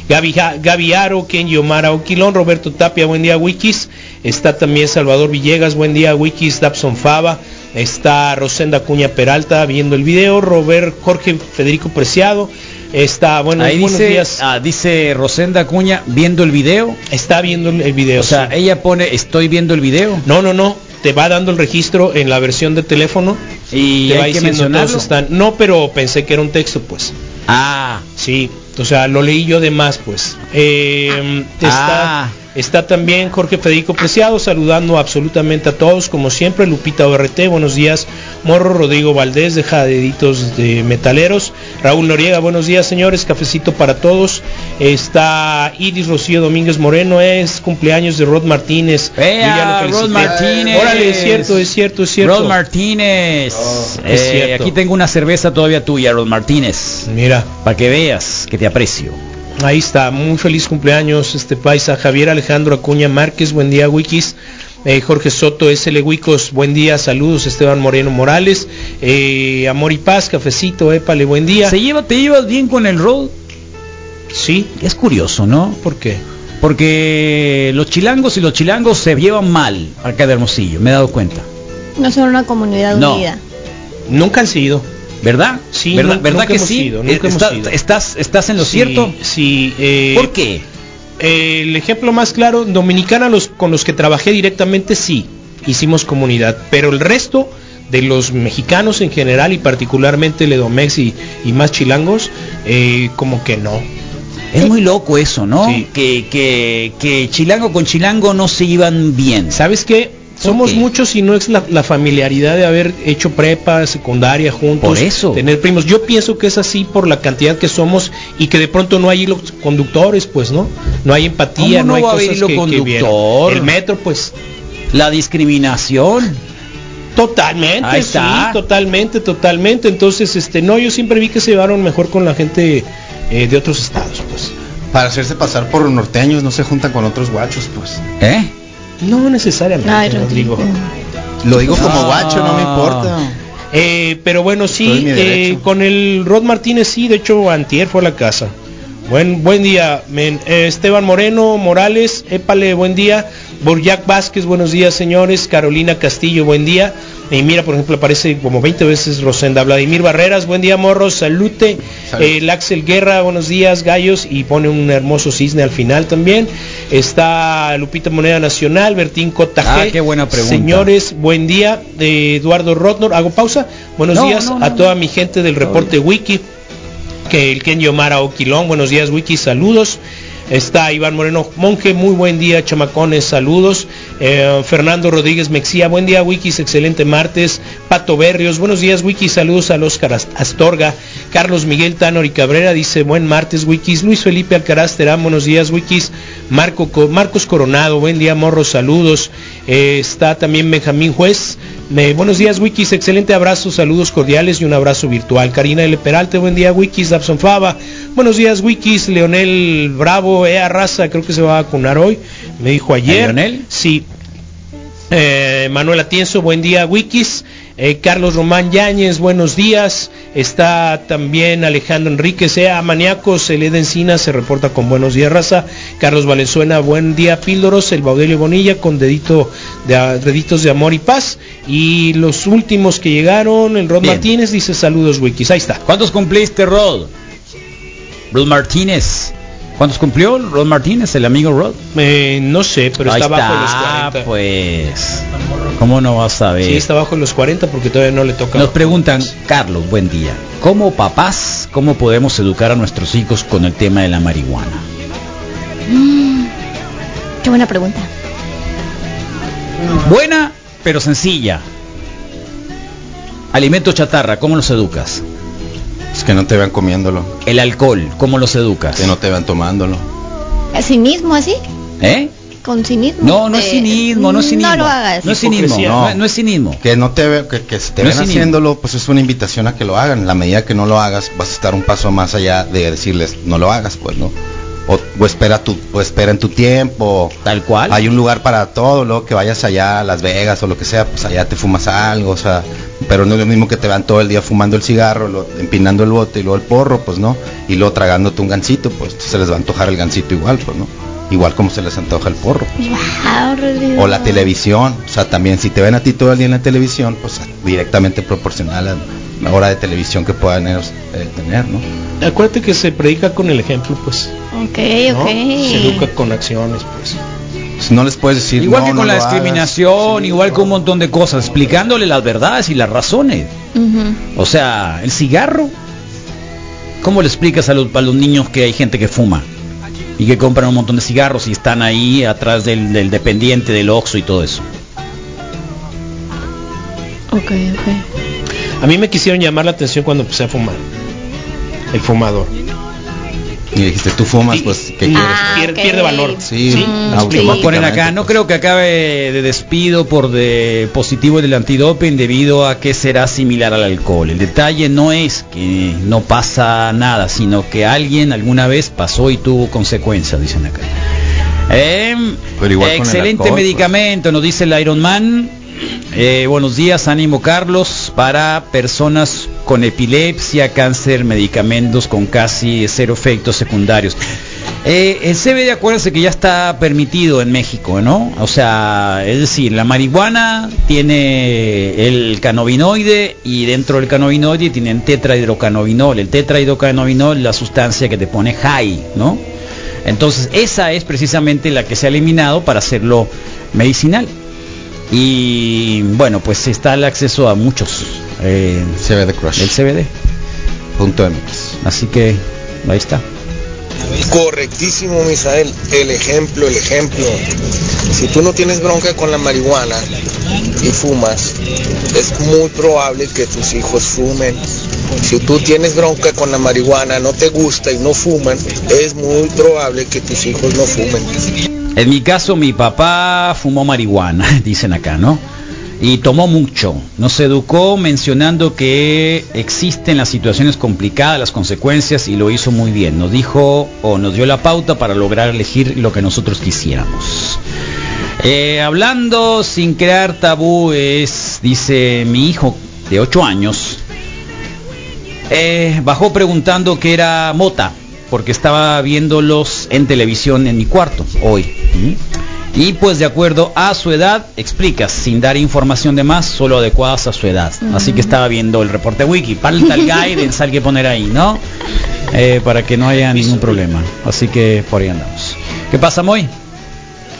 Gaby, Gaby Aro, Ken Yomara Oquilón, Roberto Tapia, buen día, Wikis. Está también Salvador Villegas, buen día, Wikis, Dabson Fava. Está Rosenda Cuña Peralta viendo el video, Robert Jorge Federico Preciado. Está, bueno, Ahí buenos dice, días. ah, dice Rosenda Cuña viendo el video. Está viendo el video. O sea, sí. ella pone estoy viendo el video. No, no, no. Te va dando el registro en la versión de teléfono. Y te va diciendo todos están. No, pero pensé que era un texto, pues. Ah, Sí, o sea, lo leí yo de más, pues. Eh, Ah. está también Jorge Federico Preciado saludando absolutamente a todos, como siempre. Lupita ORT, buenos días. Morro Rodrigo Valdés, de Jadeditos de Metaleros. Raúl Noriega, buenos días, señores. Cafecito para todos. Está Iris Rocío Domínguez Moreno, es cumpleaños de Rod Martínez. Vea, Rod. Martínez. Órale, es cierto, es cierto, es cierto. Rod Martínez. Eh, es cierto. Aquí tengo una cerveza todavía tuya, Rod Martínez. Mira. Para que veas que te aprecio. Ahí está, muy feliz cumpleaños este paisa. Javier Alejandro Acuña Márquez, buen día Wikis. Eh, Jorge Soto, SL Wicos, buen día, saludos. Esteban Moreno Morales, eh, Amor y Paz, cafecito, épale, buen día. ¿Se lleva, ¿Te llevas bien con el Rod? Sí. Es curioso, ¿no? ¿Por qué? Porque los chilangos y los chilangos se llevan mal acá de Hermosillo, me he dado cuenta. No son una comunidad No. unida. Nunca han sido. ¿Verdad? Sí, ¿verdad, nu- ¿verdad nunca que hemos sí? nunca hemos estás, ¿Estás en lo Sí, cierto? Sí. eh, ¿Por qué? eh, el ejemplo más claro, Dominicana, los, con los que trabajé directamente, sí, hicimos comunidad, pero el resto de los mexicanos en general y particularmente Ledomex y, y más chilangos, eh, como que no. Es muy loco eso, ¿no? Que, que, que chilango con chilango no se iban bien. ¿Sabes qué? Somos muchos y no es la, la familiaridad de haber hecho prepa, secundaria juntos. Por eso. Tener primos. Yo pienso que es así por la cantidad que somos y que de pronto no hay hilos conductores, pues, ¿no? No hay empatía, ¿Cómo no, no hay va a cosas haber hilo que- que conductor? vieran. El metro, pues. La discriminación. Totalmente, Ahí está. sí, totalmente, totalmente. Entonces, este, no, yo siempre vi que se llevaron mejor con la gente eh, de otros estados, pues. Para hacerse pasar por norteños no se juntan con otros guachos, pues. ¿Eh? No necesariamente, Ay, Rodrigo. Lo digo como Ah. guacho, no me importa. Eh, pero bueno, sí, eh, con el Rod Martínez sí, de hecho Antier fue a la casa. Buen, buen día, men. Eh, Esteban Moreno Morales, épale, buen día. Borjac Vázquez, buenos días señores. Carolina Castillo, buen día. Y mira, por ejemplo, aparece como 20 veces Rosenda. Vladimir Barreras, buen día, morros, salute. Salud. Eh, el Axel Guerra, buenos días, gallos. Y pone un hermoso cisne al final también. Está Lupita Moneda Nacional, Bertín Cota Ah, qué buena pregunta. Señores, buen día. Eh, Eduardo Rotnor, hago pausa. Buenos No, días no, no, a toda mi gente del reporte Wiki. Que el Ken Yomara Oquilón, buenos días Wiki, saludos. Está Iván Moreno Monje, muy buen día, chamacones, saludos. Eh, Fernando Rodríguez Mexía, buen día, Wikis, excelente martes. Pato Berrios, buenos días, Wikis, saludos al Oscar Ast- Astorga. Carlos Miguel Tanor y Cabrera dice, buen martes, Wikis. Luis Felipe Alcaraz Terán, buenos días, Wikis. Marco, Co- Marcos Coronado, buen día, morros, saludos. Eh, está también Benjamín Juez. Eh, buenos días, Wikis, excelente abrazo, saludos cordiales y un abrazo virtual. Karina L. Peralta, buen día, Wikis, Dabson Fava. Buenos días, Wikis, Leonel Bravo, Ea Raza, creo que se va a vacunar hoy, me dijo ayer. Leonel? Sí. Eh, Manuel Atienzo, buen día, Wikis. Eh, Carlos Román Yáñez, buenos días. Está también Alejandro Enríquez, Ea Maníacos, Eleda Encina se reporta con buenos días, raza. Carlos Valenzuela, buen día, Píldoros. El Baudelio Bonilla con dedito de, deditos de amor y paz. Y los últimos que llegaron, el Rod Bien. Martínez dice saludos, Wikis. Ahí está. ¿Cuántos cumpliste, Rod? Rod Martínez. ¿Cuántos cumplió Rod Martínez, el amigo Rod? Eh, no sé, pero Ahí está bajo de los está, 40. pues. ¿Cómo no vas a ver? Sí, está bajo de los 40 porque todavía no le toca. Nos preguntan, Carlos, buen día. ¿Cómo papás, cómo podemos educar a nuestros hijos con el tema de la marihuana? Mm, qué buena pregunta. Buena, pero sencilla. Alimento chatarra, ¿cómo los educas? Es que no te vean comiéndolo. El alcohol, ¿cómo los educas? Que no te vean tomándolo. ¿A cinismo así? ¿Eh? ¿Con cinismo? No, no es De- cinismo, no es cinismo. No lo hagas. No es cinismo, no, no es cinismo. Que no te ve- que, que si te No ven es haciéndolo, pues es una invitación a que lo hagan. La medida que no lo hagas, vas a estar un paso más allá de decirles, no lo hagas, pues, ¿no? O, o espera tu, o espera en tu tiempo. Tal cual. Hay un lugar para todo, luego que vayas allá a Las Vegas o lo que sea, pues allá te fumas algo, o sea, pero no es lo mismo que te van todo el día fumando el cigarro, lo- empinando el bote y luego el porro, pues, ¿no? Y luego tragándote un gansito, pues se les va a antojar el gansito igual, pues, ¿no? Igual como se les antoja el porro. Wow. O la televisión, o sea, también si te ven a ti todo el día en la televisión, pues directamente proporcional a la hora de televisión que puedan ellos eh, tener, ¿no? Acuérdate que se predica con el ejemplo, pues. Ok, ¿no? ok. Se educa con acciones, pues. Si no les puedes decir Igual no, que no con la hagas. discriminación, igual que un montón de cosas, explicándole las verdades y las razones. O sea, el cigarro, ¿cómo le explicas a los, a los niños que hay gente que fuma? Y que compran un montón de cigarros y están ahí atrás del, del dependiente del Oxxo y todo eso. Ok, ok. A mí me quisieron llamar la atención cuando empecé a fumar. El fumador. Y dijiste, tú fumas, pues, ¿qué quieres? Ah, pierde, valor. Sí, Sí, Vamos a poner acá, no creo que acabe de despido por de positivo del antidoping debido a que será similar al alcohol. El detalle no es que no pasa nada, sino que alguien alguna vez pasó y tuvo consecuencias, dicen acá. Eh, Pero igual con el excelente alcohol, pues. medicamento, nos dice el Iron Man. Eh, buenos días, ánimo Carlos, para personas con epilepsia, cáncer, medicamentos con casi cero efectos secundarios. Eh, el CBD, acuérdense que ya está permitido en México, ¿no? O sea, es decir, la marihuana tiene el cannabinoide y dentro del cannabinoide tienen tetrahidrocannabinol. El tetrahidrocannabinol es la sustancia que te pone high, ¿no? Entonces, esa es precisamente la que se ha eliminado para hacerlo medicinal. Y bueno, pues está el acceso a muchos. eh, CBD Crush. el CBD. Punto MX. Así que ahí está. Correctísimo, Misael. El ejemplo, el ejemplo. Si tú no tienes bronca con la marihuana y fumas, es muy probable que tus hijos fumen. Si tú tienes bronca con la marihuana, no te gusta y no fuman, es muy probable que tus hijos no fumen. En mi caso, mi papá fumó marihuana, dicen acá, ¿no? Y tomó mucho. Nos educó mencionando que existen las situaciones complicadas, las consecuencias, y lo hizo muy bien. Nos dijo o nos dio la pauta para lograr elegir lo que nosotros quisiéramos. Eh, hablando sin crear tabúes, dice mi hijo de 8 años, eh, bajó preguntando qué era mota, porque estaba viéndolos en televisión en mi cuarto hoy. Y pues de acuerdo a su edad, explicas, sin dar información de más, solo adecuadas a su edad. Así que estaba viendo el reporte wiki. Falta el guidance, hay que poner ahí, ¿no? Eh, para que no haya ningún problema. Así que por ahí andamos. ¿Qué pasa, Moy?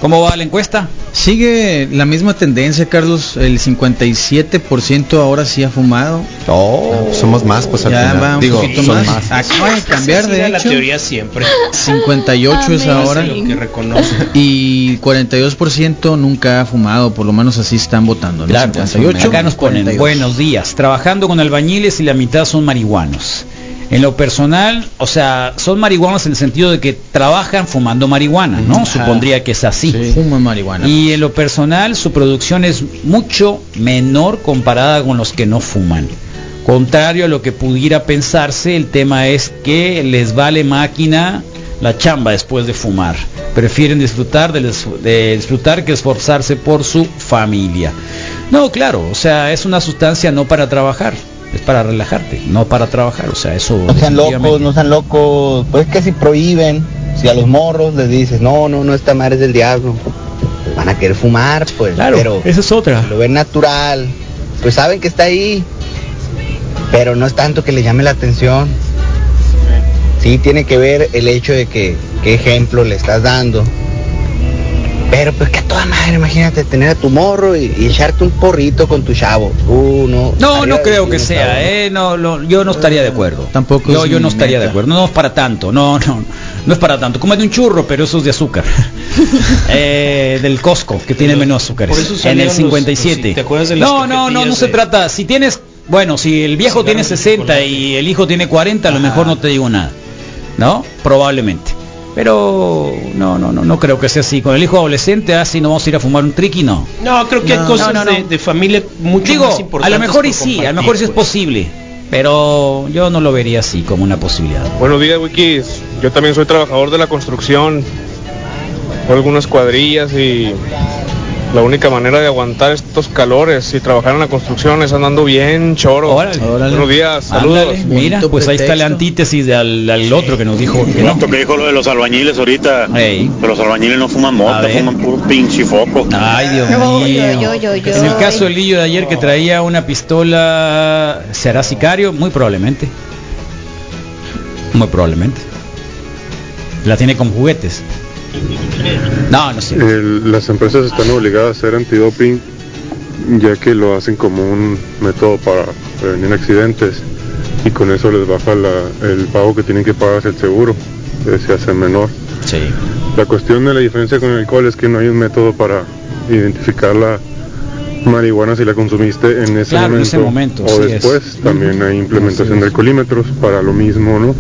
¿Cómo va la encuesta? Sigue la misma tendencia, Carlos. El 57% ahora sí ha fumado. Somos más, pues al ya final. va un Digo, poquito son más. más. Acaba de cambiar, de era la hecho. teoría siempre. 58 es ahora. Hace lo que reconoce. Y 42% nunca ha fumado, por lo menos así están votando. ¿no? Claro, 58, acá nos ponen 42. buenos días, trabajando con albañiles y la mitad son marihuanos. En lo personal, o sea, son marihuanos en el sentido de que trabajan fumando marihuana, ¿no? Ajá. Supondría que es así. Fuman marihuana. Y en lo personal, su producción es mucho menor comparada con los que no fuman. Contrario a lo que pudiera pensarse, el tema es que les vale máquina la chamba después de fumar. Prefieren disfrutar de, les- de disfrutar que esforzarse por su familia. No, claro, o sea, es una sustancia no para trabajar, es para relajarte, no para trabajar, o sea, eso No sean locos, no sean locos. Pues que si prohíben, si a los morros les dices, no, no, no, esta madre es del diablo, van a querer fumar, pues. Claro, pero esa es otra. Lo ven natural, pues saben que está ahí, pero no es tanto que le llame la atención. Sí, tiene que ver el hecho de que qué ejemplo le estás dando. Pero pues que a toda madre, imagínate tener a tu morro y, y echarte un porrito con tu chavo. Uh, no. No, no creo que no sea, eh, no, lo- yo no estaría de acuerdo. Tampoco Yo, es yo no estaría de acuerdo, no es para tanto, no, no, no es para tanto. Como de un churro, pero eso es de azúcar. Eh, del Costco, que tiene menos eso En el los- 57. los- ¿te acuerdas de las no, no, no, no se trata, si tienes, bueno, si el viejo tiene 60 y el hijo tiene 40, a lo mejor no te digo nada. ¿No? Probablemente. Pero no, no, no, no creo que sea así. Con el hijo adolescente, así no vamos a ir a fumar un triqui, no. No, creo que No, hay cosas no, no, no. De, de familia mucho Digo, más a importantes. lo mejor y sí, a lo mejor sí es pues. posible, pero yo no lo vería así como una posibilidad. Buenos días, Wikis. Yo también soy trabajador de la construcción. Hago algunas cuadrillas y la única manera de aguantar estos calores y trabajar en la construcción es andando bien choro. Buenos días, saludos. Ándale, mira, pues ahí está la antítesis de al, al otro que nos dijo que no. Que dijo lo de los albañiles ahorita. Que los albañiles no fuman mota, fuman puro pinche foco. Ay, Dios No, mío. yo, yo, yo, yo. En el caso del Lillo de ayer que traía una pistola, ¿será sicario? Muy probablemente. Muy probablemente. La tiene con juguetes. No, no sé. El- las empresas están obligadas a hacer antidoping ya que lo hacen como un método para prevenir accidentes y con eso les baja la- el pago que tienen que pagar el seguro, que se hace menor. Sí. La cuestión de la diferencia con el alcohol es que no hay un método para identificar la marihuana si la consumiste en ese Claro, en momento, ese momento, o sí es. después. También hay implementación de alcoholímetros para lo mismo, ¿no?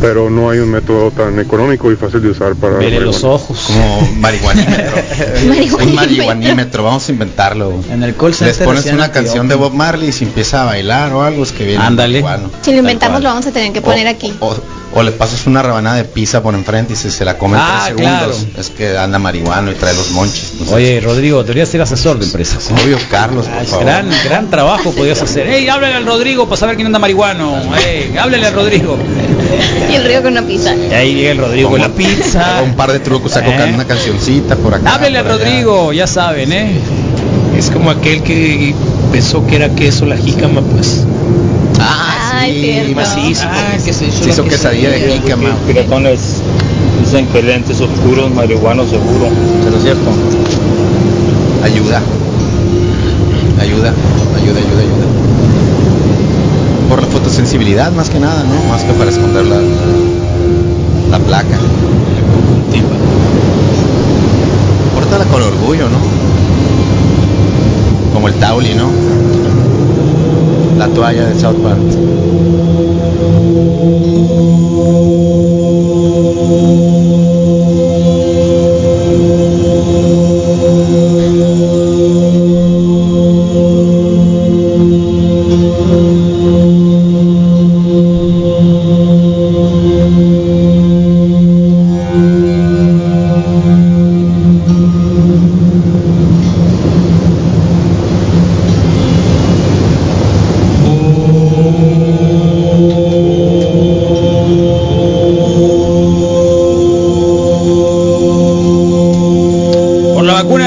Pero no hay un método tan económico y fácil de usar para Vele los ojos. Como marihuanímetro. un marihuanímetro, vamos a inventarlo. En el call Les center pones hacían una canción de Bob Marley y si empieza a bailar o algo es que viene Ándale. marihuano. Si lo inventamos lo vamos a tener que poner aquí. O, o le pasas una rebanada de pizza por enfrente y si se la come en Ah, tres segundos, claro. es que anda marihuano y trae los monches. Oye, Rodrigo, deberías ser asesor de empresas. Obvio, Carlos, por favor. Gran, gran trabajo podías hacer. Ey, háblale al Rodrigo para saber quién anda marihuano. Ey, háblale al Rodrigo. Y el río con una pizza. Y ahí llega el Rodrigo con la pizza. Un par de trucos, saco ¿Eh? una cancioncita por acá. Háblele al allá. Rodrigo, ya saben, ¿eh? Es como aquel que pensó que era queso la jícama, pues. Ah, Ay, sí, cierto. macizo. Ah, que se hizo Se hizo la quesadilla de jícama. Piratones dicen que lentes oscuros, marihuano seguro. Pero es cierto. Ayuda. Ayuda, ayuda, ayuda, ayuda. Por la fotosensibilidad más que nada, ¿no? Más que para esconder la, la placa. Pórtala con orgullo, ¿no? Como el Tauli, ¿no? La toalla de South Park.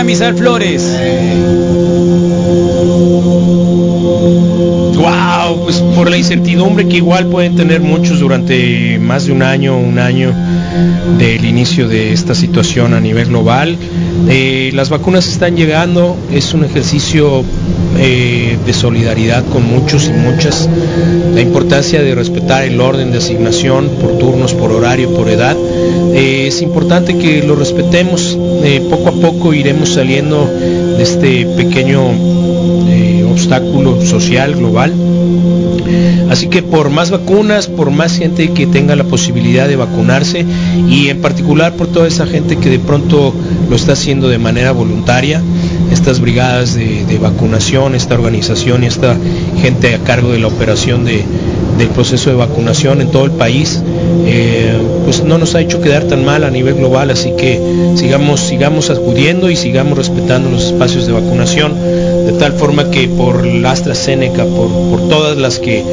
Misael Flores. Wow, pues por la incertidumbre que igual pueden tener muchos durante más de un año, un año del inicio de esta situación a nivel global. Eh, las vacunas están llegando, es un ejercicio eh, de solidaridad con muchos y muchas. La importancia de respetar el orden de asignación por turnos, por horario, por edad. Eh, es importante que lo respetemos. Eh, poco a poco iremos saliendo de este pequeño eh, obstáculo social global. Así que por más vacunas, por más gente que tenga la posibilidad de vacunarse y en particular por toda esa gente que de pronto lo está haciendo de manera voluntaria, estas brigadas de, de vacunación, esta organización y esta gente a cargo de la operación de- del proceso de vacunación en todo el país, eh, pues no nos ha hecho quedar tan mal a nivel global, así que sigamos, sigamos acudiendo y sigamos respetando los espacios de vacunación, de tal forma que por AstraZeneca, por, por todas las que,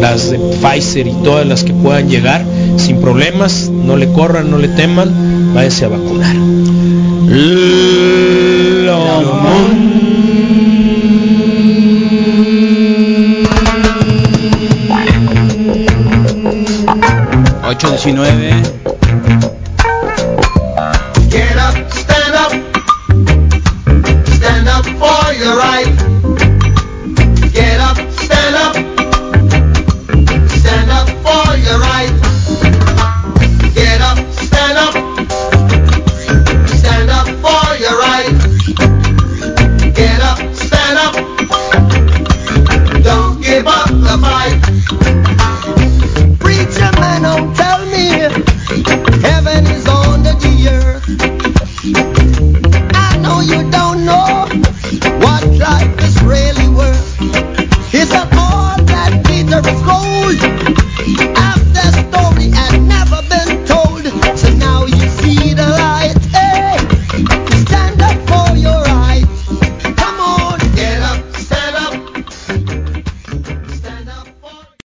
las de Pfizer y todas las que puedan llegar, sin problemas, no le corran, no le teman, váyanse a vacunar. Ocho diecinueve.